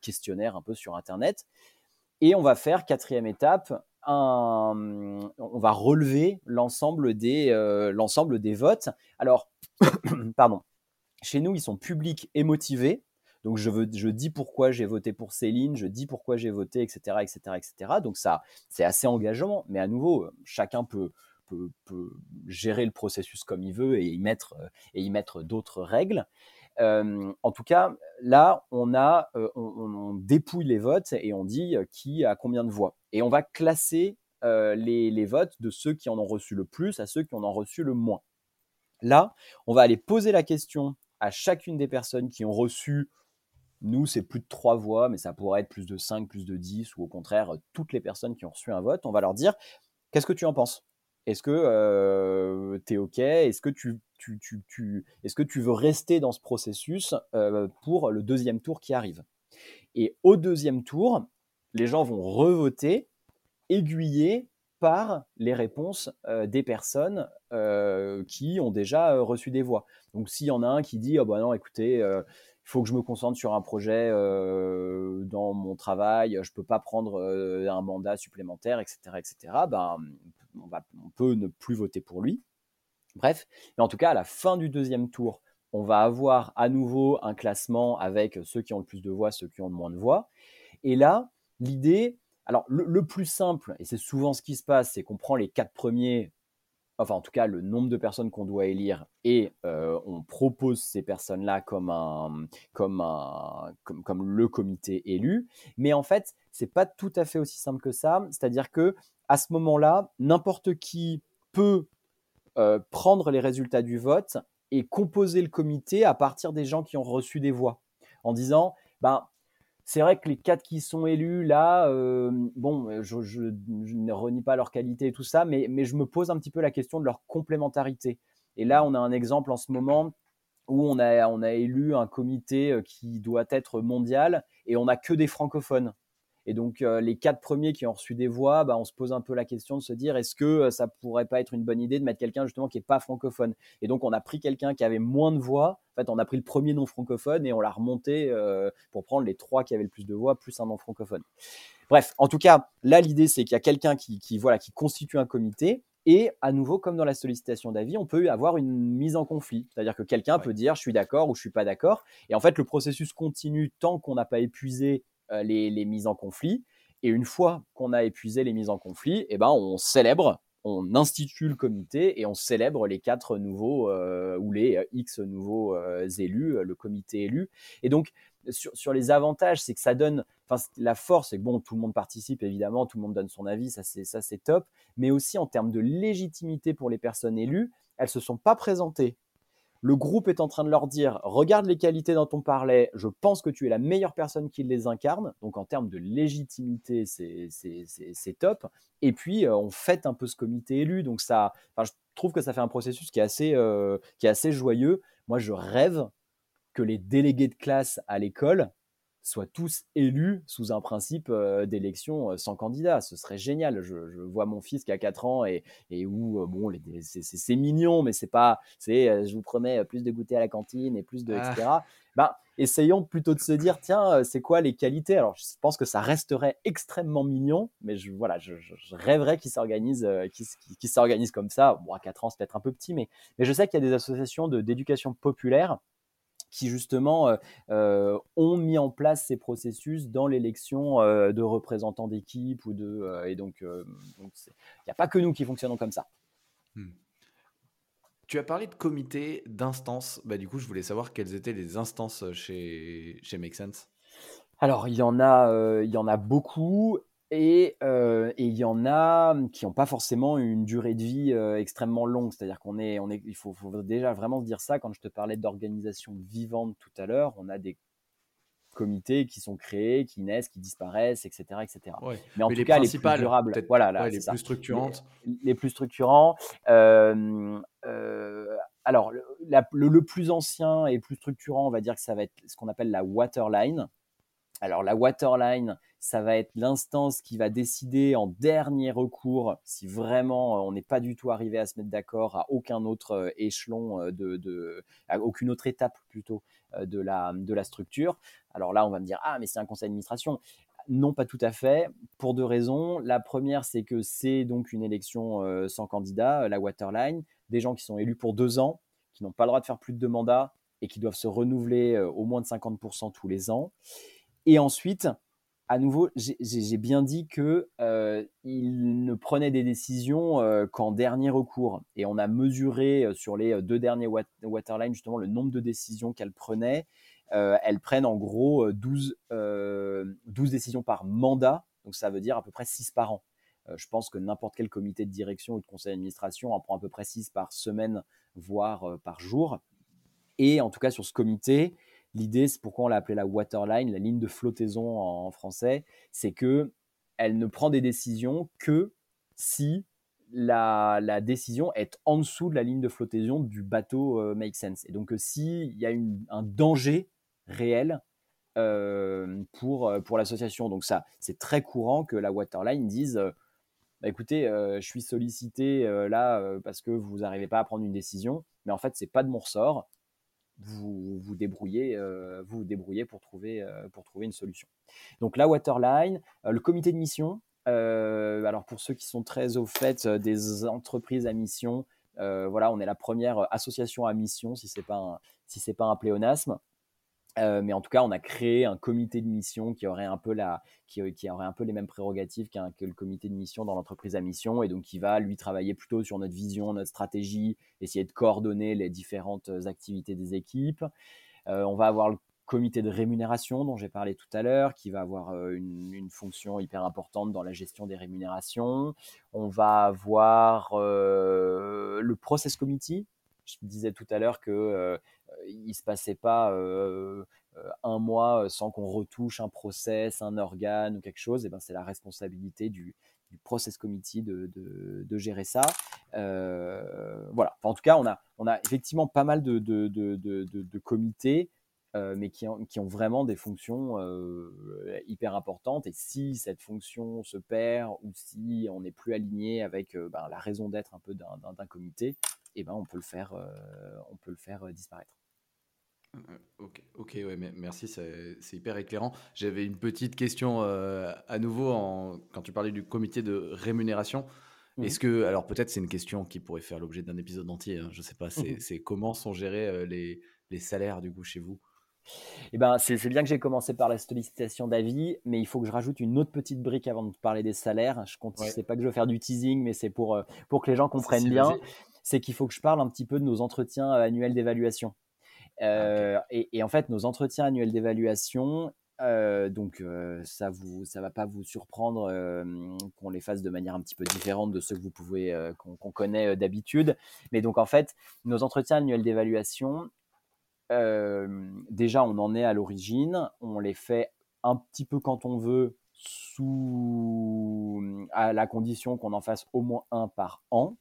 questionnaires un peu sur Internet. Et on va faire, quatrième étape, on va relever l'ensemble des, euh, des votes. Alors, pardon, chez nous, ils sont publics et motivés. Donc, je, veux, je dis pourquoi j'ai voté pour Céline, je dis pourquoi j'ai voté, etc., etc., etc. Donc, ça, c'est assez engageant. Mais à nouveau, chacun peut, peut, gérer le processus comme il veut et y mettre, euh, et y mettre d'autres règles. Euh, en tout cas, là, euh, on, dépouille les votes et on dit qui a combien de voix. Et on va classer les, votes de ceux qui en ont reçu le plus à ceux qui en ont reçu le moins. Là, on va aller poser la question à chacune des personnes qui ont reçu, nous, c'est plus de 3 voix, mais ça pourrait être plus de 5, plus de 10, ou au contraire, toutes les personnes qui ont reçu un vote. On va leur dire, qu'est-ce que tu en penses? Est-ce que tu es OK? Est-ce que tu, veux rester dans ce processus pour le deuxième tour qui arrive? Et au deuxième tour, les gens vont revoter, aiguiller par les réponses des personnes qui ont déjà reçu des voix. Donc s'il y en a un qui dit, oh bah non, écoutez, il faut que je me concentre sur un projet dans mon travail, je ne peux pas prendre un mandat supplémentaire, etc., etc., ben, on, peut ne plus voter pour lui. Bref, mais en tout cas, à la fin du deuxième tour, on va avoir à nouveau un classement avec ceux qui ont le plus de voix, ceux qui ont le moins de voix. Et là, l'idée, alors le, plus simple, et c'est souvent ce qui se passe, c'est qu'on prend les quatre premiers, enfin en tout cas le nombre de personnes qu'on doit élire, et euh, on propose ces personnes-là comme, un, comme, un, comme, comme le comité élu. Mais en fait, c'est pas tout à fait aussi simple que ça. C'est-à-dire que à ce moment-là, n'importe qui peut euh, prendre les résultats du vote et composer le comité à partir des gens qui ont reçu des voix, en disant, ben, c'est vrai que les quatre qui sont élus là, euh, bon, je, ne renie pas leur qualité et tout ça, mais, je me pose un petit peu la question de leur complémentarité. Et là, on a un exemple en ce moment où on a, on a élu un comité euh, qui doit être mondial et on n'a que des francophones. Et donc, euh, les quatre premiers qui ont reçu des voix, bah, on se pose un peu la question de se dire est-ce que euh, ça pourrait pas être une bonne idée de mettre quelqu'un justement qui n'est pas francophone? Et donc, on a pris quelqu'un qui avait moins de voix. En fait, on a pris le premier non francophone et on l'a remonté euh, pour prendre les trois qui avaient le plus de voix, plus un non francophone. Bref, en tout cas, là, l'idée, c'est qu'il y a quelqu'un qui, voilà, qui constitue un comité. Et à nouveau, comme dans la sollicitation d'avis, on peut avoir une mise en conflit. C'est-à-dire que quelqu'un peut dire je suis d'accord ou je suis pas d'accord. Et en fait, le processus continue tant qu'on n'a pas épuisé euh, les, mises en conflit. Et une fois qu'on a épuisé les mises en conflit, eh ben, on célèbre, on institue le comité et on célèbre les quatre nouveaux euh, ou les euh, X nouveaux élus, le comité élu. Et donc, sur, les avantages, c'est que ça donne, enfin, la force, c'est que bon, tout le monde participe évidemment, tout le monde donne son avis, ça c'est, ça c'est top. Mais aussi en termes de légitimité pour les personnes élues, elles se sont pas présentées le groupe est en train de leur dire regarde les qualités dont on parlait, je pense que tu es la meilleure personne qui les incarne. Donc en termes de légitimité, c'est top. Et puis euh, on fête un peu ce comité élu. Donc ça, je trouve que ça fait un processus qui est assez, euh, qui est assez joyeux. Moi, je rêve que les délégués de classe à l'école soient tous élus sous un principe euh, d'élection euh, sans candidat. Ce serait génial. Je, vois mon fils qui a 4 ans et, et où, euh, bon, c'est mignon, mais c'est pas, c'est, je vous promets plus de goûter à la cantine et plus de, etc. Ah. Ben, essayons plutôt de se dire, tiens, c'est quoi les qualités? Alors, je pense que ça resterait extrêmement mignon, mais je, voilà, je, rêverais qu'ils s'organisent, qu'ils s'organisent comme ça. Bon, à 4 ans, c'est peut-être un peu petit, mais, mais je sais qu'il y a des associations d'éducation populaire qui justement euh, euh, ont mis en place ces processus dans l'élection euh, de représentants d'équipe ou de et donc il n'y a pas que nous qui fonctionnons comme ça. Hmm. Tu as parlé de comité, d'instances. Bah, du coup, je voulais savoir quelles étaient les instances chez, chez Make Sense. Alors, il y en a, il y en a beaucoup. Euh, et il y en a qui n'ont pas forcément une durée de vie euh, extrêmement longue. C'est-à-dire qu'on est, on est, il faut, déjà vraiment se dire ça. Quand je te parlais d'organisation vivante tout à l'heure, on a des comités qui sont créés, qui naissent, qui disparaissent, etc., etc. Mais en tout cas, les plus durables, voilà, les plus structurantes, les, plus structurants. Euh, alors, le, le, plus ancien et plus structurant, on va dire que ça va être ce qu'on appelle la waterline. Alors la waterline, ça va être l'instance qui va décider en dernier recours si vraiment euh, on n'est pas du tout arrivé à se mettre d'accord à aucun autre euh, échelon euh, de, à aucune autre étape plutôt de la, de la structure. Alors là, on va me dire ah mais c'est un conseil d'administration. Non, pas tout à fait, pour deux raisons. La première, c'est que c'est donc une élection sans candidat, la waterline, des gens qui sont élus pour deux ans, qui n'ont pas le droit de faire plus de deux mandats et qui doivent se renouveler au moins de 50% tous les ans. Et ensuite, à nouveau, j'ai bien dit que euh, ne prenait des décisions euh, qu'en dernier recours. Et on a mesuré euh, sur les deux derniers waterlines justement le nombre de décisions qu'elle prenait. elles prennent en gros 12, 12, décisions par mandat, donc ça veut dire à peu près 6 par an. je pense que n'importe quel comité de direction ou de conseil d'administration en prend à peu près 6 par semaine, voire par jour. Et en tout cas sur ce comité, L'idée, c'est pourquoi on l'a appelée la waterline, la ligne de flottaison en français, c'est que elle ne prend des décisions que si la, décision est en dessous de la ligne de flottaison du bateau euh, make sense. Et donc, s'il y a un danger réel euh, pour, euh, pour l'association, donc ça, c'est très courant que la waterline dise bah, écoutez, je suis sollicité là parce que vous n'arrivez pas à prendre une décision, mais en fait, c'est pas de mon ressort. Vous vous débrouillez, vous, vous débrouillez pour trouver, pour trouver une solution. Donc la waterline, le comité de mission. alors pour ceux qui sont très au fait des entreprises à mission, voilà, on est la première association à mission, si c'est pas si pas un pléonasme. Euh, mais en tout cas, on a créé un comité de mission qui aurait un peu, la, qui, aurait un peu les mêmes prérogatives qu'un, que le comité de mission dans l'entreprise à mission et donc qui va lui travailler plutôt sur notre vision, notre stratégie, essayer de coordonner les différentes activités des équipes. Euh, on va avoir le comité de rémunération dont j'ai parlé tout à l'heure, qui va avoir euh, une, une, fonction hyper importante dans la gestion des rémunérations. On va avoir le process committee. Je disais tout à l'heure que il se passait pas un mois sans qu'on retouche un process, un organe ou quelque chose. Et ben c'est la responsabilité du, process committee de, de, gérer ça. voilà. en tout cas, on a, on a effectivement pas mal de, de comités. mais qui ont, qui ont, vraiment des fonctions hyper importantes. Et si cette fonction se perd ou si on n'est plus aligné avec ben, la raison d'être un peu d'un comité, et ben on peut le faire, on peut le faire disparaître. Ok, ok, ouais, merci, c'est hyper éclairant. J'avais une petite question euh, à nouveau en, quand tu parlais du comité de rémunération. Mmh. Est-ce que, alors peut-être c'est une question qui pourrait faire l'objet d'un épisode entier, hein, je ne sais pas, mmh c'est comment sont gérés euh, les, les, salaires du coup chez vous? Eh ben, c'est bien que j'ai commencé par la sollicitation d'avis, mais il faut que je rajoute une autre petite brique avant de parler des salaires. Je ne sais pas que je veux faire du teasing, mais c'est pour, euh, pour que les gens comprennent bien. C'est qu'il faut que je parle un petit peu de nos entretiens annuels d'évaluation. Ah, euh, et, en fait, nos entretiens annuels d'évaluation, euh, donc euh, ça vous, ça va pas vous surprendre qu'on les fasse de manière un petit peu différente de ceux que vous pouvez, qu'on connaît d'habitude. Mais donc en fait, nos entretiens annuels d'évaluation, déjà on en est à l'origine, on les fait un petit peu quand on veut, sous à la condition qu'on en fasse au moins un par an.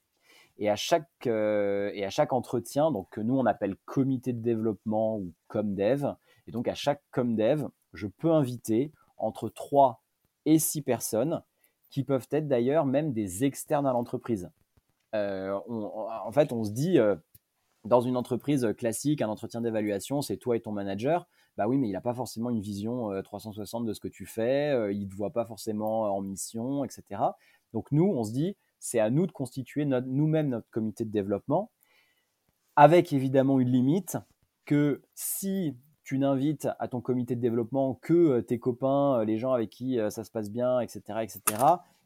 Et à chaque, euh, et à chaque entretien, donc que nous on appelle comité de développement ou comdev, et donc à chaque comdev, je peux inviter entre 3 et 6 personnes qui peuvent être d'ailleurs même des externes à l'entreprise. Euh, en fait, on se dit, euh, dans une entreprise classique, un entretien d'évaluation, c'est toi et ton manager. Bah oui, mais il n'a pas forcément une vision 360 de ce que tu fais, il ne te voit pas forcément en mission, etc. Donc nous, on se dit, c'est à nous de constituer nous-mêmes notre comité de développement, avec évidemment une limite que si tu n'invites à ton comité de développement que euh, tes copains, euh, les gens avec qui euh, ça se passe bien, etc., etc.,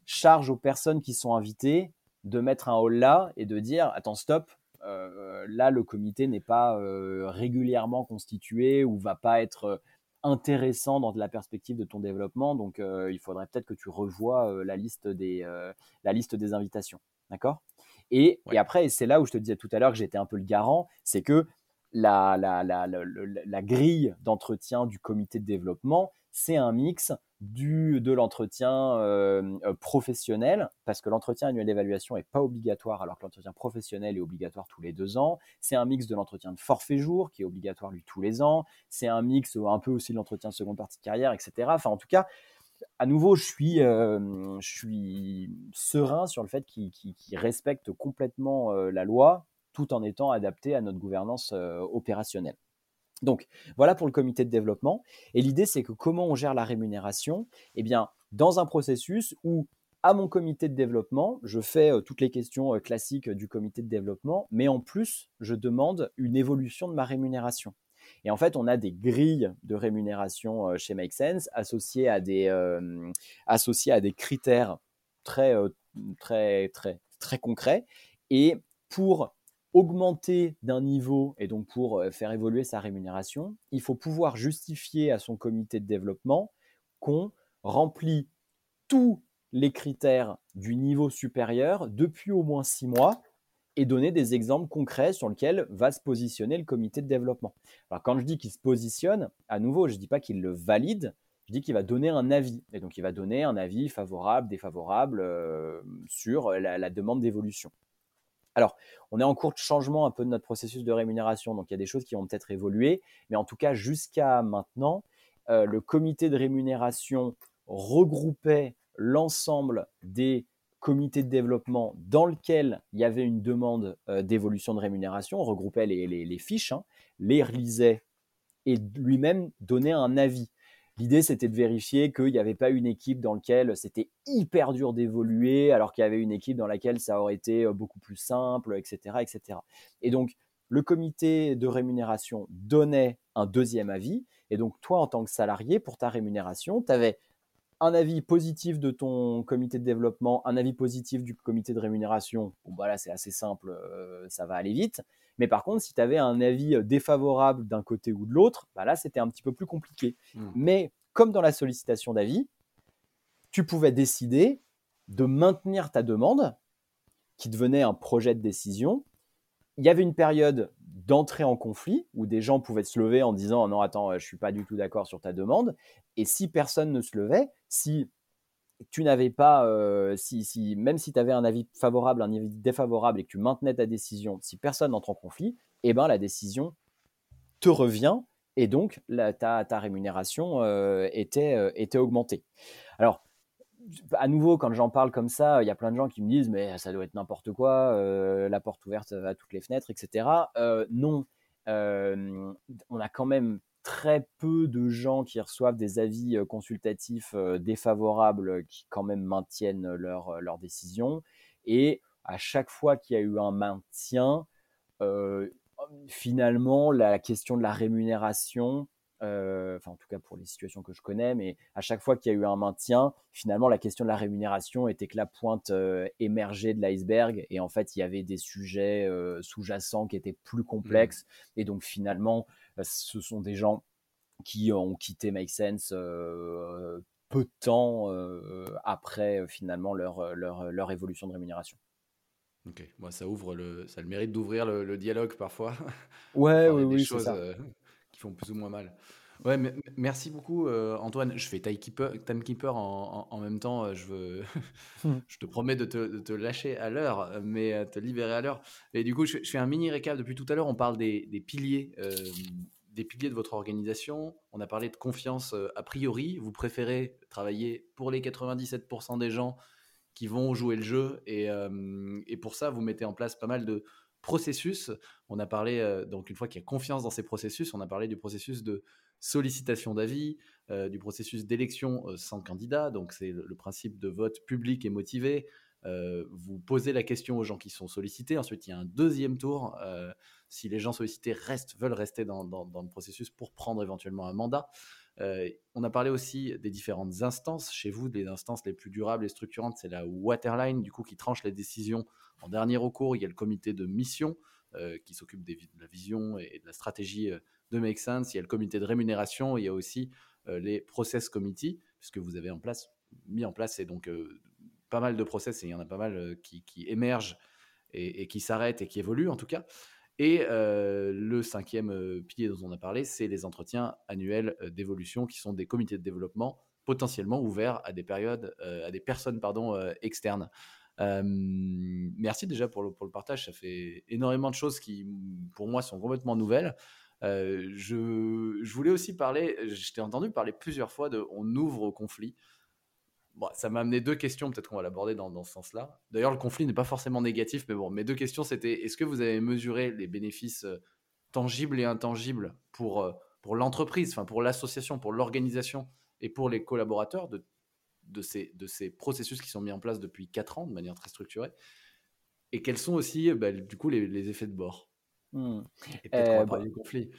charge aux personnes qui sont invitées de mettre un hall là et de dire attends stop, là le comité n'est pas régulièrement constitué ou va pas être intéressant dans la perspective de ton développement. Donc, euh, il faudrait peut-être que tu revoies euh, la, liste des, euh, la liste des invitations. D'accord? Et, et, après, c'est là où je te disais tout à l'heure que j'étais un peu le garant, c'est que la, la, la, la grille d'entretien du comité de développement, c'est un mix du, de l'entretien euh, euh, professionnel, parce que l'entretien annuel d'évaluation n'est pas obligatoire, alors que l'entretien professionnel est obligatoire tous les deux ans. C'est un mix de l'entretien de forfait jour, qui est obligatoire lui tous les ans. C'est un mix un peu aussi de l'entretien seconde partie de carrière, etc. Enfin, en tout cas, à nouveau, je suis, euh, je suis serein sur le fait qu'il respecte complètement la loi, tout en étant adapté à notre gouvernance opérationnelle. Donc voilà pour le comité de développement. Et l'idée, c'est que comment on gère la rémunération? Eh bien, dans un processus où à mon comité de développement, je fais euh, toutes les questions euh, classiques du comité de développement, mais en plus, je demande une évolution de ma rémunération. Et en fait, on a des grilles de rémunération euh, chez Make Sense associées à des, associées à des critères très, très, très, très concrets. Et pour augmenter d'un niveau et donc pour euh, faire évoluer sa rémunération, il faut pouvoir justifier à son comité de développement qu'on remplit tous les critères du niveau supérieur depuis au moins six mois et donner des exemples concrets sur lesquels va se positionner le comité de développement. Alors quand je dis qu'il se positionne, à nouveau, je ne dis pas qu'il le valide, je dis qu'il va donner un avis. Et donc il va donner un avis favorable, défavorable euh, sur la demande d'évolution. Alors, on est en cours de changement un peu de notre processus de rémunération, donc il y a des choses qui vont peut-être évoluer, mais en tout cas, jusqu'à maintenant, euh, le comité de rémunération regroupait l'ensemble des comité de développement dans lequel il y avait une demande d'évolution de rémunération, on regroupait les, fiches, hein, les relisait et lui-même donnait un avis. L'idée, c'était de vérifier qu'il n'y avait pas une équipe dans laquelle c'était hyper dur d'évoluer, alors qu'il y avait une équipe dans laquelle ça aurait été beaucoup plus simple, etc., etc. Et donc, le comité de rémunération donnait un deuxième avis. Et donc, toi, en tant que salarié, pour ta rémunération, tu avais un avis positif de ton comité de développement, un avis positif du comité de rémunération. Bon, voilà, c'est assez simple, ça va aller vite. Mais par contre, si tu avais un avis euh, défavorable d'un côté ou de l'autre, bah là, c'était un petit peu plus compliqué. Hmm. Mais comme dans la sollicitation d'avis, tu pouvais décider de maintenir ta demande, qui devenait un projet de décision. Il y avait une période d'entrée en conflit où des gens pouvaient se lever en disant non attends je suis pas du tout d'accord sur ta demande et si personne ne se levait si tu n'avais pas, euh, si, même si tu avais un avis favorable, un avis défavorable et que tu maintenais ta décision, si personne n'entre en conflit, eh ben, la décision te revient et donc ta, rémunération euh, était, euh, était augmentée. Alors, à nouveau, quand j'en parle comme ça, il y a plein de gens qui me disent mais ça doit être n'importe quoi, la porte ouverte à toutes les fenêtres, etc. non, on a quand même très peu de gens qui reçoivent des avis euh, consultatifs euh, défavorables euh, qui quand même maintiennent leur, leur décision. Et à chaque fois qu'il y a eu un maintien, finalement, la question de la rémunération, enfin en tout cas pour les situations que je connais, mais à chaque fois qu'il y a eu un maintien, finalement la question de la rémunération était que la pointe émergée de l'iceberg et en fait il y avait des sujets sous-jacents qui étaient plus complexes mmh. et donc finalement ce sont des gens qui ont quitté Make Sense euh, peu de temps euh, après euh, finalement leur, leur, évolution de rémunération. Ok, moi ça ouvre le, ça a le mérite d'ouvrir le, dialogue parfois. Ouais, oui, oui, choses qui font plus ou moins mal. Ouais, merci beaucoup Antoine. Je fais timekeeper, en, en, même temps. Je veux, mmh. je te promets de te, de te lâcher à l'heure, mais te libérer à l'heure. Et du coup, je, fais un mini récap depuis tout à l'heure. On parle des, des piliers des piliers de votre organisation. On a parlé de confiance euh, a priori. Vous préférez travailler pour les 97% des gens qui vont jouer le jeu. Euh, et, pour ça, vous mettez en place pas mal de processus. On a parlé, euh, donc une fois qu'il y a confiance dans ces processus, on a parlé du processus de sollicitation d'avis, du processus d'élection sans candidat. Donc c'est le, principe de vote public et motivé. vous posez la question aux gens qui sont sollicités. Ensuite, il y a un deuxième tour si les gens sollicités restent, veulent rester dans, le processus pour prendre éventuellement un mandat. Euh, on a parlé aussi des différentes instances. Chez vous, les instances les plus durables et structurantes, c'est la Waterline, du coup, qui tranche les décisions en dernier recours. Il y a le comité de mission euh, qui s'occupe de la vision et de la stratégie euh, de Make Sense. Il y a le comité de rémunération. Il y a aussi les process committee, puisque vous avez mis en place, et donc pas mal de process, et il y en a pas mal qui, émergent et, et qui s'arrêtent et qui évoluent en tout cas. Et le cinquième pilier dont on a parlé, c'est les entretiens annuels d'évolution qui sont des comités de développement potentiellement ouverts à des périodes, à des personnes pardon, externes. merci déjà pour le, pour le, partage. Ça fait énormément de choses qui, pour moi, sont complètement nouvelles. Je, voulais aussi parler, je entendu parler plusieurs fois de on ouvre au conflit. Ça m'a amené deux questions, peut-être qu'on va l'aborder dans, ce sens-là. D'ailleurs, le conflit n'est pas forcément négatif, mais bon, mes deux questions, c'était est-ce que vous avez mesuré les bénéfices tangibles et intangibles pour, pour l'entreprise, enfin pour l'association, pour l'organisation et pour les collaborateurs de, de, ces, de ces processus qui sont mis en place depuis quatre ans de manière très structurée? Et quels sont aussi, bah, du coup, les, effets de bord? Mmh. Et peut-être qu'on va euh, du conflit.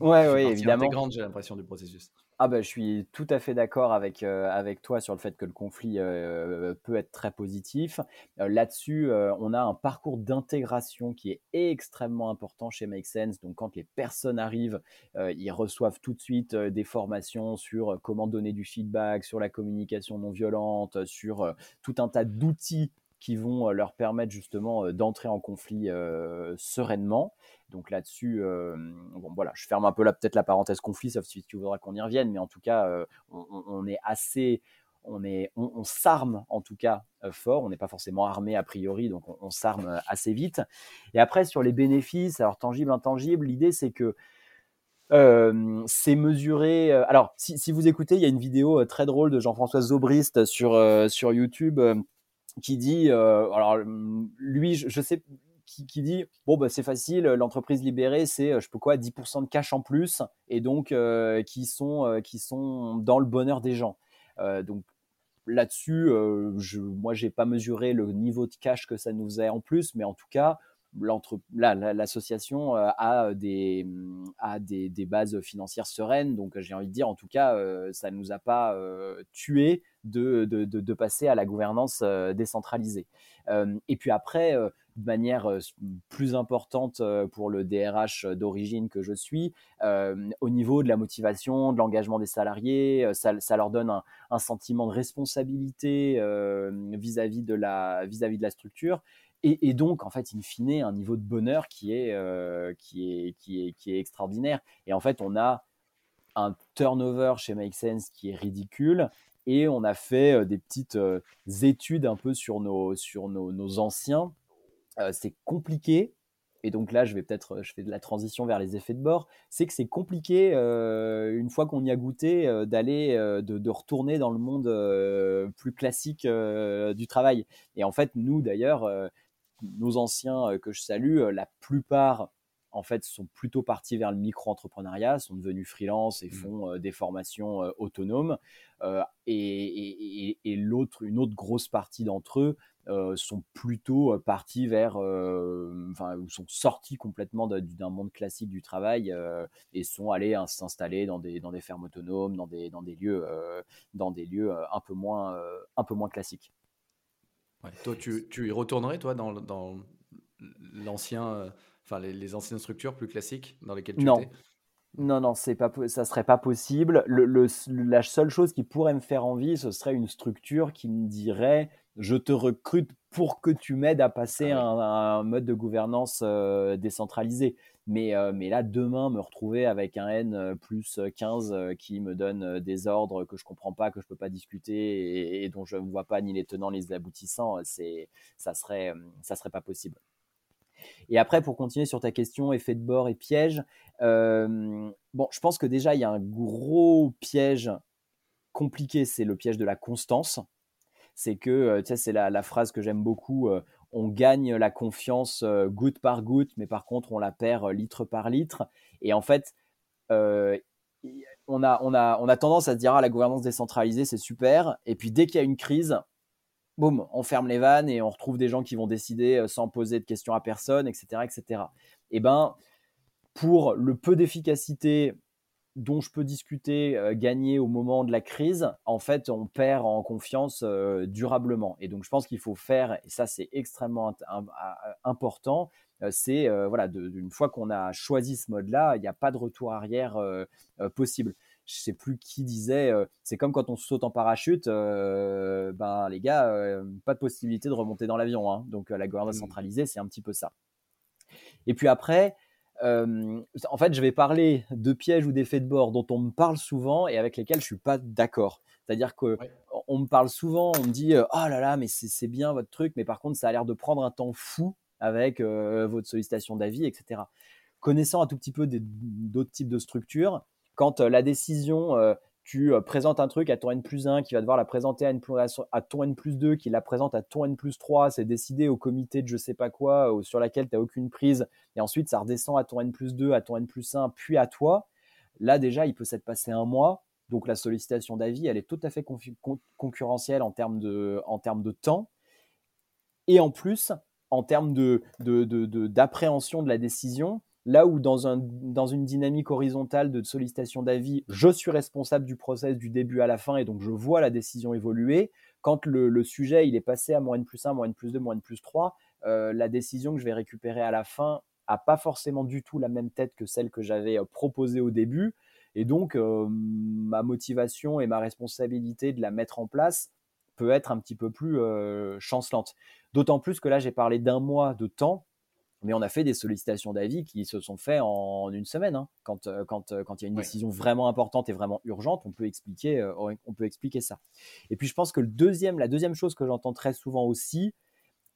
Ouais, oui, évidemment. grande, j'ai l'impression, du processus. Ah bah, je suis tout à fait d'accord avec, euh, avec toi sur le fait que le conflit euh, peut être très positif. Euh, là-dessus, on a un parcours d'intégration qui est extrêmement important chez Make Sense. Donc quand les personnes arrivent, ils reçoivent tout de suite des formations sur comment donner du feedback, sur la communication non violente, sur tout un tas d'outils qui vont leur permettre justement d'entrer en conflit sereinement. Donc là-dessus, bon voilà, je ferme un peu là peut-être la parenthèse conflit, sauf si tu voudras qu'on y revienne, mais en tout cas, on, est assez, on est, on, s'arme en tout cas fort. On n'est pas forcément armé a priori, donc on, s'arme assez vite. Et après sur les bénéfices, alors tangibles, intangibles, l'idée c'est que c'est mesuré. alors, si, si, vous écoutez, il y a une vidéo très drôle de Jean-François Zobrist sur, sur YouTube qui dit, alors lui, je, sais, qui, dit bon bah c'est facile, l'entreprise libérée c'est je peux quoi 10% de cash en plus et donc qui sont qui sont dans le bonheur des gens. donc là-dessus, je, moi j'ai pas mesuré le niveau de cash que ça nous faisait en plus, mais en tout cas l'association a, des, a des, des, bases financières sereines. Donc, j'ai envie de dire, en tout cas, ça ne nous a pas tué de, de, de, passer à la gouvernance décentralisée. et puis après, de manière plus importante pour le DRH d'origine que je suis, au niveau de la motivation, de l'engagement des salariés, ça, leur donne un, un sentiment de responsabilité vis-à-vis de, la, vis -vis de la structure. Et, et, donc, en fait, in fine, un niveau de bonheur qui est, qui est, qui est, qui est extraordinaire. Et en fait, on a un turnover chez Make Sense qui est ridicule et on a fait des petites études un peu sur nos, sur nos, anciens euh, c'est compliqué. Et donc là, je vais peut-être, je fais de la transition vers les effets de bord. C'est que c'est compliqué euh, une fois qu'on y a goûté euh, d'aller, de, retourner dans le monde plus classique du travail. Et en fait, nous d'ailleurs, nos anciens que je salue, la plupart en fait, sont plutôt partis vers le micro-entrepreneuriat, sont devenus freelance et mmh. font des formations autonomes. et, l'autre, une autre grosse partie d'entre eux sont plutôt partis vers, enfin, sont sortis complètement d'un monde classique du travail et sont allés hein, s'installer dans des, dans des fermes autonomes, dans des, dans des lieux, dans des lieux un, peu moins, un peu moins classiques. toi, tu, tu, y retournerais, toi, dans, dans l'ancien, enfin, les, les, anciennes structures plus classiques dans lesquelles tu non. étais non, non, c'est pas, ça serait pas possible. Le, la seule chose qui pourrait me faire envie, ce serait une structure qui me dirait je te recrute pour que tu m'aides à passer à ah un, mode de gouvernance euh, décentralisé. Mais, euh, mais là, demain, me retrouver avec un N euh, plus 15 qui me donne des ordres que je comprends pas, que je peux pas discuter et, dont je ne vois pas ni les tenants ni les aboutissants, c'est, ça serait, ça serait pas possible. Et après, pour continuer sur ta question, effet de bord et piège, bon, je pense que déjà, il y a un gros piège compliqué, c'est le piège de la constance c'est que, euh, tu sais, c'est la, phrase que j'aime beaucoup, euh, on gagne la confiance euh, goutte par goutte, mais par contre, on la perd litre par litre. Et en fait, on, a, on, a, on a tendance à se dire, ah, la gouvernance décentralisée, c'est super. Et puis, dès qu'il y a une crise, boum, on ferme les vannes et on retrouve des gens qui vont décider sans poser de questions à personne, etc. etc. Et ben, pour le peu d'efficacité dont je peux discuter, euh, gagner au moment de la crise, en fait, on perd en confiance euh, durablement. Et donc, je pense qu'il faut faire, et ça, c'est extrêmement important, euh, c'est, voilà, une fois qu'on a choisi ce mode-là, il n'y a pas de retour arrière possible. Je sais plus qui disait, c'est comme quand on saute en parachute, ben les gars, pas de possibilité de remonter dans l'avion. Hein. Donc, la gouvernance mmh. centralisée, c'est un petit peu ça. Et puis après, en fait, je vais parler de pièges ou d'effets de bord dont on me parle souvent et avec lesquels je suis pas d'accord. C'est-à-dire que on me parle souvent, on me dit oh là là, mais c'est bien votre truc, mais par contre, ça a l'air de prendre un temps fou avec votre sollicitation d'avis, etc. Connaissant un tout petit peu d'autres types de structures, quand la décision tu présentes un truc à ton N plus 1 qui va devoir la présenter à, ton N plus 2 qui la présente à ton N plus 3, c'est décidé au comité de je sais pas quoi sur laquelle tu n'as aucune prise, et ensuite ça redescend à ton N plus 2, à ton N plus 1, puis à toi. Là déjà, il peut s'être passé un mois, donc la sollicitation d'avis, elle est tout à fait concurrentielle en termes de, en termes de temps, et en plus, en termes d'appréhension de, de, de la décision, Là où dans, un, dans une dynamique horizontale de sollicitation d'avis, je suis responsable du process du début à la fin et donc je vois la décision évoluer. Quand le, sujet il est passé à moins N plus 1, moins N plus 2, moins N plus 3, euh, la décision que je vais récupérer à la fin a pas forcément du tout la même tête que celle que j'avais euh, proposée au début. Et donc, euh, ma motivation et ma responsabilité de la mettre en place peut être un petit peu plus chancelante. D'autant plus que là, j'ai parlé d'un mois de temps mais on a fait des sollicitations d'avis qui se sont faites en une semaine. Hein. Quand, euh, quand, euh, quand il y a une décision vraiment importante et vraiment urgente, on peut expliquer, euh, on peut expliquer ça. Et puis je pense que le deuxième, la deuxième chose que j'entends très souvent aussi,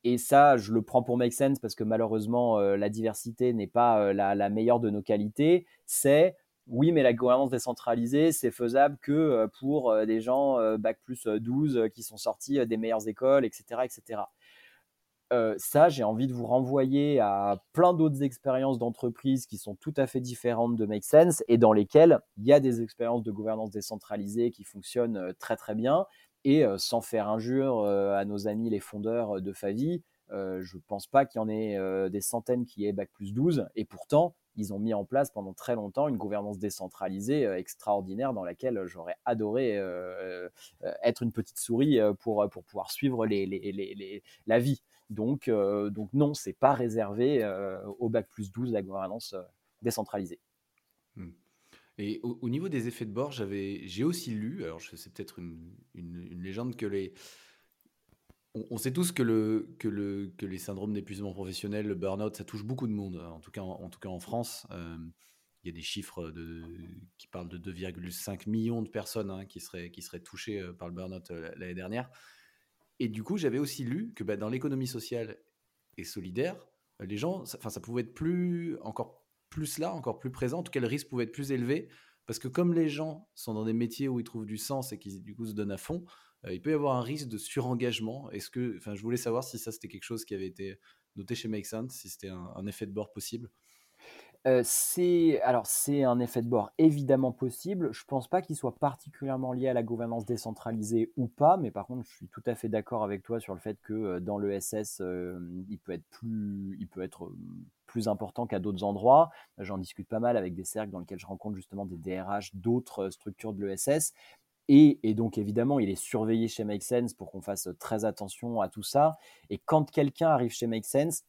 et ça, je le prends pour make sense parce que malheureusement, la diversité n'est pas la, meilleure de nos qualités, c'est oui, mais la gouvernance décentralisée, c'est faisable que pour des gens bac plus 12 qui sont sortis des meilleures écoles, etc. etc. ça, j'ai envie de vous renvoyer à plein d'autres expériences d'entreprise qui sont tout à fait différentes de Make Sense et dans lesquelles il y a des expériences de gouvernance décentralisée qui fonctionnent très très bien. Et sans faire injure à nos amis les fondeurs de Favi, je ne pense pas qu'il y en ait des centaines qui aient Bac plus 12. Et pourtant, ils ont mis en place pendant très longtemps une gouvernance décentralisée extraordinaire dans laquelle j'aurais adoré être une petite souris pour, pour pouvoir suivre la vie. Donc, donc non, c'est pas réservé au Bac plus 12, la gouvernance décentralisée. Mmh. Et au, niveau des effets de bord, j'ai aussi lu, alors c'est peut-être une, légende, que les, on, sait tous que, le, que, le, que les syndromes d'épuisement professionnel, le burn-out, ça touche beaucoup de monde, en tout cas en, tout cas en France. Euh, il y a des chiffres de, qui parlent de 2,5 millions de personnes hein, qui, seraient, qui seraient touchées euh, par le burn-out euh, l'année dernière. Et du coup, j'avais aussi lu que bah, dans l'économie sociale et solidaire, les gens, ça, ça pouvait être plus, encore plus là, encore plus présent, en tout cas le risque pouvait être plus élevé, parce que comme les gens sont dans des métiers où ils trouvent du sens et qui du coup se donnent à fond, euh, il peut y avoir un risque de surengagement. Est-ce que, enfin, je voulais savoir si ça c'était quelque chose qui avait été noté chez Make Sense, si c'était un, effet de bord possible. Euh, c'est alors c'est un effet de bord évidemment possible. Je pense pas qu'il soit particulièrement lié à la gouvernance décentralisée ou pas, mais par contre je suis tout à fait d'accord avec toi sur le fait que euh, dans le SS il peut être plus il peut être plus important qu'à d'autres endroits. J'en discute pas mal avec des cercles dans lesquels je rencontre justement des DRH d'autres structures de l'ESS. Et, donc évidemment, il est surveillé chez Make Sense pour qu'on fasse très attention à tout ça. Et quand quelqu'un arrive chez Make Sense,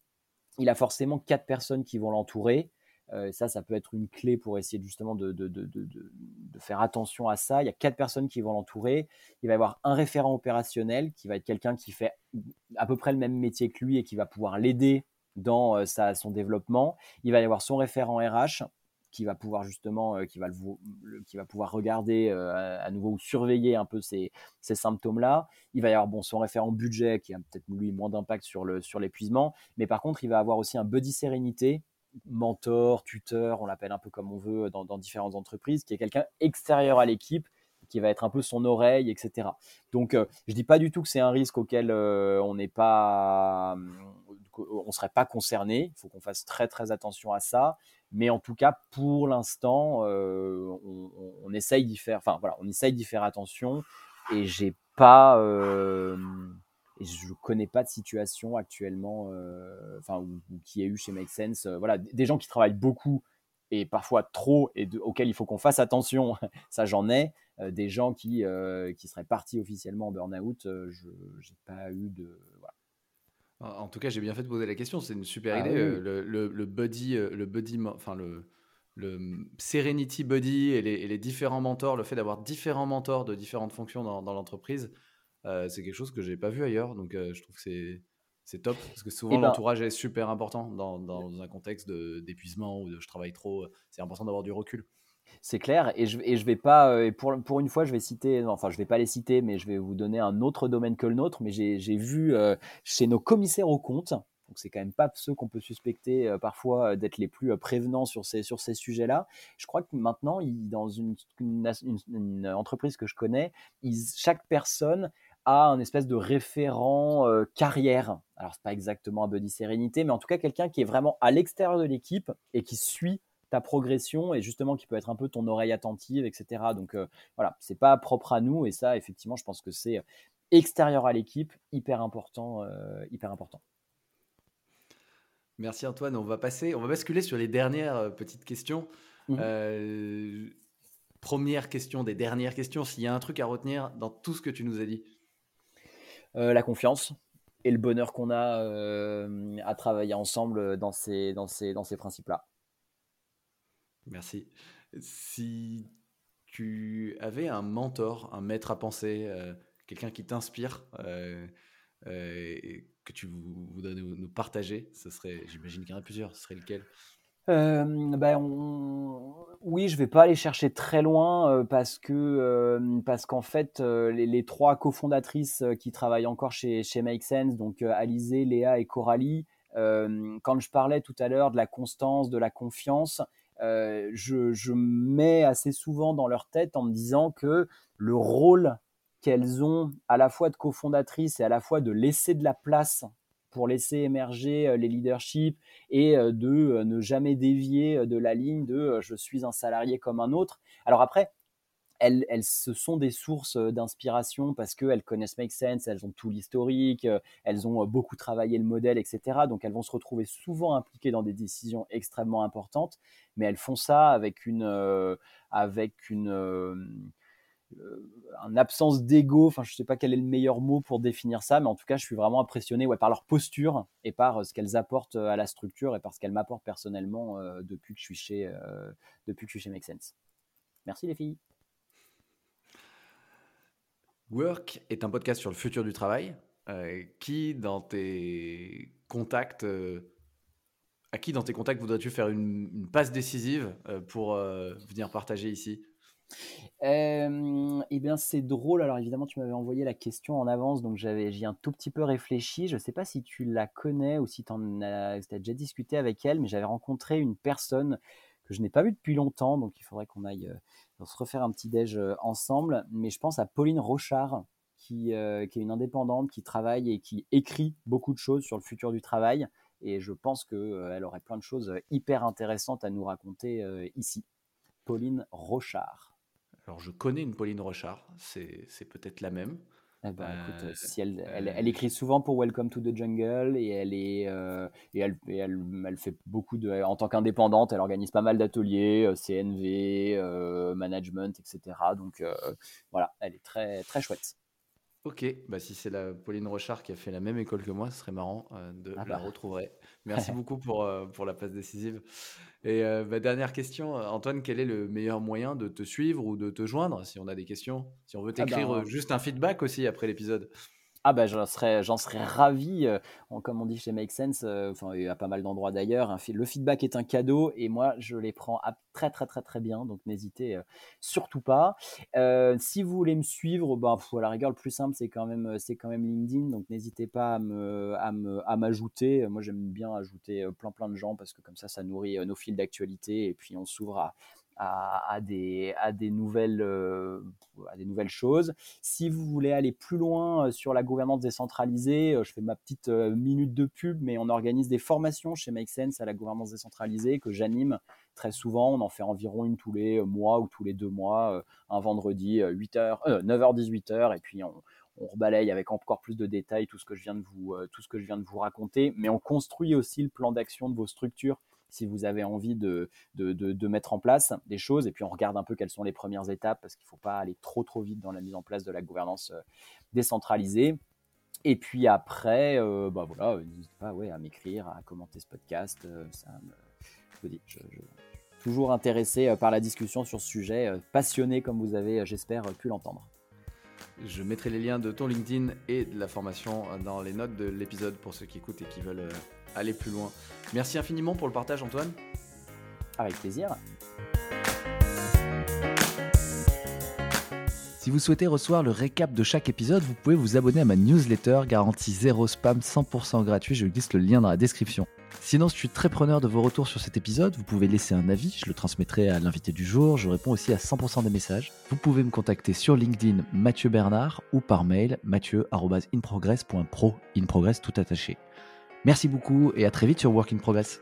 il a forcément quatre personnes qui vont l'entourer. Euh, ça, ça peut être une clé pour essayer justement de, faire attention à ça. Il y a quatre personnes qui vont l'entourer. Il va y avoir un référent opérationnel qui va être quelqu'un qui fait à peu près le même métier que lui et qui va pouvoir l'aider dans euh, son développement. Il va y avoir son référent RH qui va pouvoir justement, euh, qui, va pouvoir regarder à nouveau ou surveiller un peu ces, symptômes-là. Il va y avoir bon, son référent budget qui a peut-être lui moins d'impact sur l'épuisement, mais par contre, il va avoir aussi un buddy sérénité, mentor, tuteur, on l'appelle un peu comme on veut dans, différentes entreprises, qui est quelqu'un extérieur à l'équipe qui va être un peu son oreille, etc. Donc, euh, je dis pas du tout que c'est un risque auquel on n'est pas, on serait pas concerné. Il faut qu'on fasse très très attention à ça. Mais en tout cas, pour l'instant, euh, on, essaye d'y faire. Enfin voilà, on essaye d'y faire attention. Et j'ai pas, euh, je connais pas de situation actuellement, euh, enfin qui ait eu chez Make Sense. voilà, des gens qui travaillent beaucoup et parfois trop et auxquels il faut qu'on fasse attention. ça, j'en ai. des gens qui qui seraient partis officiellement en burn-out, je n'ai pas eu de voilà en tout cas, j'ai bien fait de poser la question. C'est une super ah idée. Euh, le, le, buddy, euh, le buddy, enfin le, le Serenity Buddy et les, différents mentors, le fait d'avoir différents mentors de différentes fonctions dans, l'entreprise, euh, c'est quelque chose que j'ai pas vu ailleurs. Donc, je trouve que c'est c'est top parce que souvent eh ben l'entourage est super important dans, dans un contexte d'épuisement ou de je travaille trop. C'est important d'avoir du recul. C'est clair. Et je, et je vais pas, euh, pour, pour une fois, je vais citer, enfin, je vais pas les citer, mais je vais vous donner un autre domaine que le nôtre. Mais j'ai vu euh, chez nos commissaires aux comptes, donc c'est quand même pas ceux qu'on peut suspecter euh, parfois d'être les plus prévenants sur ces, sur ces sujets-là. Je crois que maintenant, dans une, une, entreprise que je connais, chaque personne a un espèce de référent carrière. Alors c'est pas exactement un buddy sérénité, mais en tout cas quelqu'un qui est vraiment à l'extérieur de l'équipe et qui suit ta progression et justement qui peut être un peu ton oreille attentive, etc. Donc euh, voilà, c'est pas propre à nous et ça, effectivement, je pense que c'est extérieur à l'équipe, hyper important, euh, hyper important. Merci Antoine. On va passer, on va basculer sur les dernières euh, petites questions. Mmh première question des dernières questions. S'il y a un truc à retenir dans tout ce que tu nous as dit. La confiance et le bonheur qu'on a à travailler ensemble dans ces, dans ces, dans ces principes-là. Merci. Si tu avais un mentor, un maître à penser, euh, quelqu'un qui t'inspire, euh, euh, que tu voudrais nous, partager, ce serait, j'imagine qu'il y en a plusieurs, ce serait lequel? Ben Oui, je vais pas aller chercher très loin parce que parce qu'en fait les, trois cofondatrices qui travaillent encore chez, chez Make Sense, donc Alizé, Léa et Coralie, quand je parlais tout à l'heure de la constance, de la confiance, je, je, mets assez souvent dans leur tête en me disant que le rôle qu'elles ont à la fois de cofondatrices et à la fois de laisser de la place pour laisser émerger les leaderships et de ne jamais dévier de la ligne de je suis un salarié comme un autre. Alors après, elles, elles, ce sont des sources d'inspiration parce qu'elles connaissent Make Sense, elles ont tout l'historique, elles ont beaucoup travaillé le modèle, etc. Donc elles vont se retrouver souvent impliquées dans des décisions extrêmement importantes, mais elles font ça avec une, avec une, une absence d'ego. Enfin, je sais pas quel est le meilleur mot pour définir ça, mais en tout cas, je suis vraiment impressionné par leur posture et par ce qu'elles apportent à la structure et par ce qu'elles m'apportent personnellement depuis que je suis chez, depuis que je suis chez Make Sense. Merci les filles. Work est un podcast sur le futur du travail. Euh, qui dans tes contacts, euh, à qui dans tes contacts voudrais-tu faire une, passe décisive euh, pour venir partager ici? Eh bien, c'est drôle. Alors, évidemment, tu m'avais envoyé la question en avance, donc j'avais, j'y ai un tout petit peu réfléchi. Je ne sais pas si tu la connais ou si tu as, déjà discuté avec elle, mais j'avais rencontré une personne que je n'ai pas vue depuis longtemps, donc il faudrait qu'on aille se refaire un petit déj euh, ensemble. Mais je pense à Pauline Rochard, qui, euh, qui, est une indépendante, qui travaille et qui écrit beaucoup de choses sur le futur du travail. Et je pense qu'elle euh, aurait plein de choses hyper intéressantes à nous raconter ici. Pauline Rochard. Alors je connais une Pauline Rochard, c'est peut-être la même. Eh ben, écoute, euh, si elle, elle, elle, écrit souvent pour Welcome to the Jungle et elle est euh, et elle, elle, elle, fait beaucoup de en tant qu'indépendante, elle organise pas mal d'ateliers, euh, CNV, management, etc. Donc voilà, elle est très très chouette. Ok, bah si c'est la Pauline Rochard qui a fait la même école que moi, ce serait marrant de ah la bah. retrouver. Merci beaucoup pour, pour la passe décisive. Et bah, dernière question, Antoine, quel est le meilleur moyen de te suivre ou de te joindre si on a des questions? Si on veut ah t'écrire ben, juste un feedback aussi après l'épisode ah bah j'en serais, j'en serais ravi. Euh, comme on dit chez Make Sense, euh, enfin a pas mal d'endroits d'ailleurs. le feedback est un cadeau et moi je les prends très très très très bien. Donc n'hésitez euh, surtout pas. si vous voulez me suivre, bah, à la rigueur le plus simple c'est quand même c'est quand même LinkedIn. Donc n'hésitez pas à me à m'ajouter. moi j'aime bien ajouter plein plein de gens parce que comme ça ça nourrit nos fils d'actualité et puis on s'ouvre à, à, des, à, des nouvelles, euh, à des nouvelles choses. Si vous voulez aller plus loin euh, sur la gouvernance décentralisée, euh, je fais ma petite minute de pub, mais on organise des formations chez Make Sense à la gouvernance décentralisée que j'anime très souvent. On en fait environ une tous les mois ou tous les deux mois, un vendredi, 8h, 9h, 18h, et puis on, on rebalaye avec encore plus de détails tout ce que je viens de vous, tout ce que je viens de vous raconter, mais on construit aussi le plan d'action de vos structures si vous avez envie de, de, mettre en place des choses. Et puis on regarde un peu quelles sont les premières étapes parce qu'il ne faut pas aller trop trop vite dans la mise en place de la gouvernance euh, décentralisée. Et puis après, euh, bah voilà, n'hésitez pas ouais, à m'écrire, à commenter ce podcast. Euh, ça vous dis, je, suis toujours intéressé par la discussion sur ce sujet, passionné comme vous avez, j'espère, pu l'entendre. Je mettrai les liens de ton LinkedIn et de la formation dans les notes de l'épisode pour ceux qui écoutent et qui veulent aller plus loin. Merci infiniment pour le partage, Antoine. Avec plaisir. Si vous souhaitez recevoir le récap de chaque épisode, vous pouvez vous abonner à ma newsletter garantie 0 spam 100% gratuit. Je glisse le lien dans la description. Sinon, je suis très preneur de vos retours sur cet épisode. Vous pouvez laisser un avis, je le transmettrai à l'invité du jour. Je réponds aussi à 100% des messages. Vous pouvez me contacter sur LinkedIn Mathieu Bernard ou par mail mathieu.inprogress.pro, in progress tout attaché. Merci beaucoup et à très vite sur Work in Progress.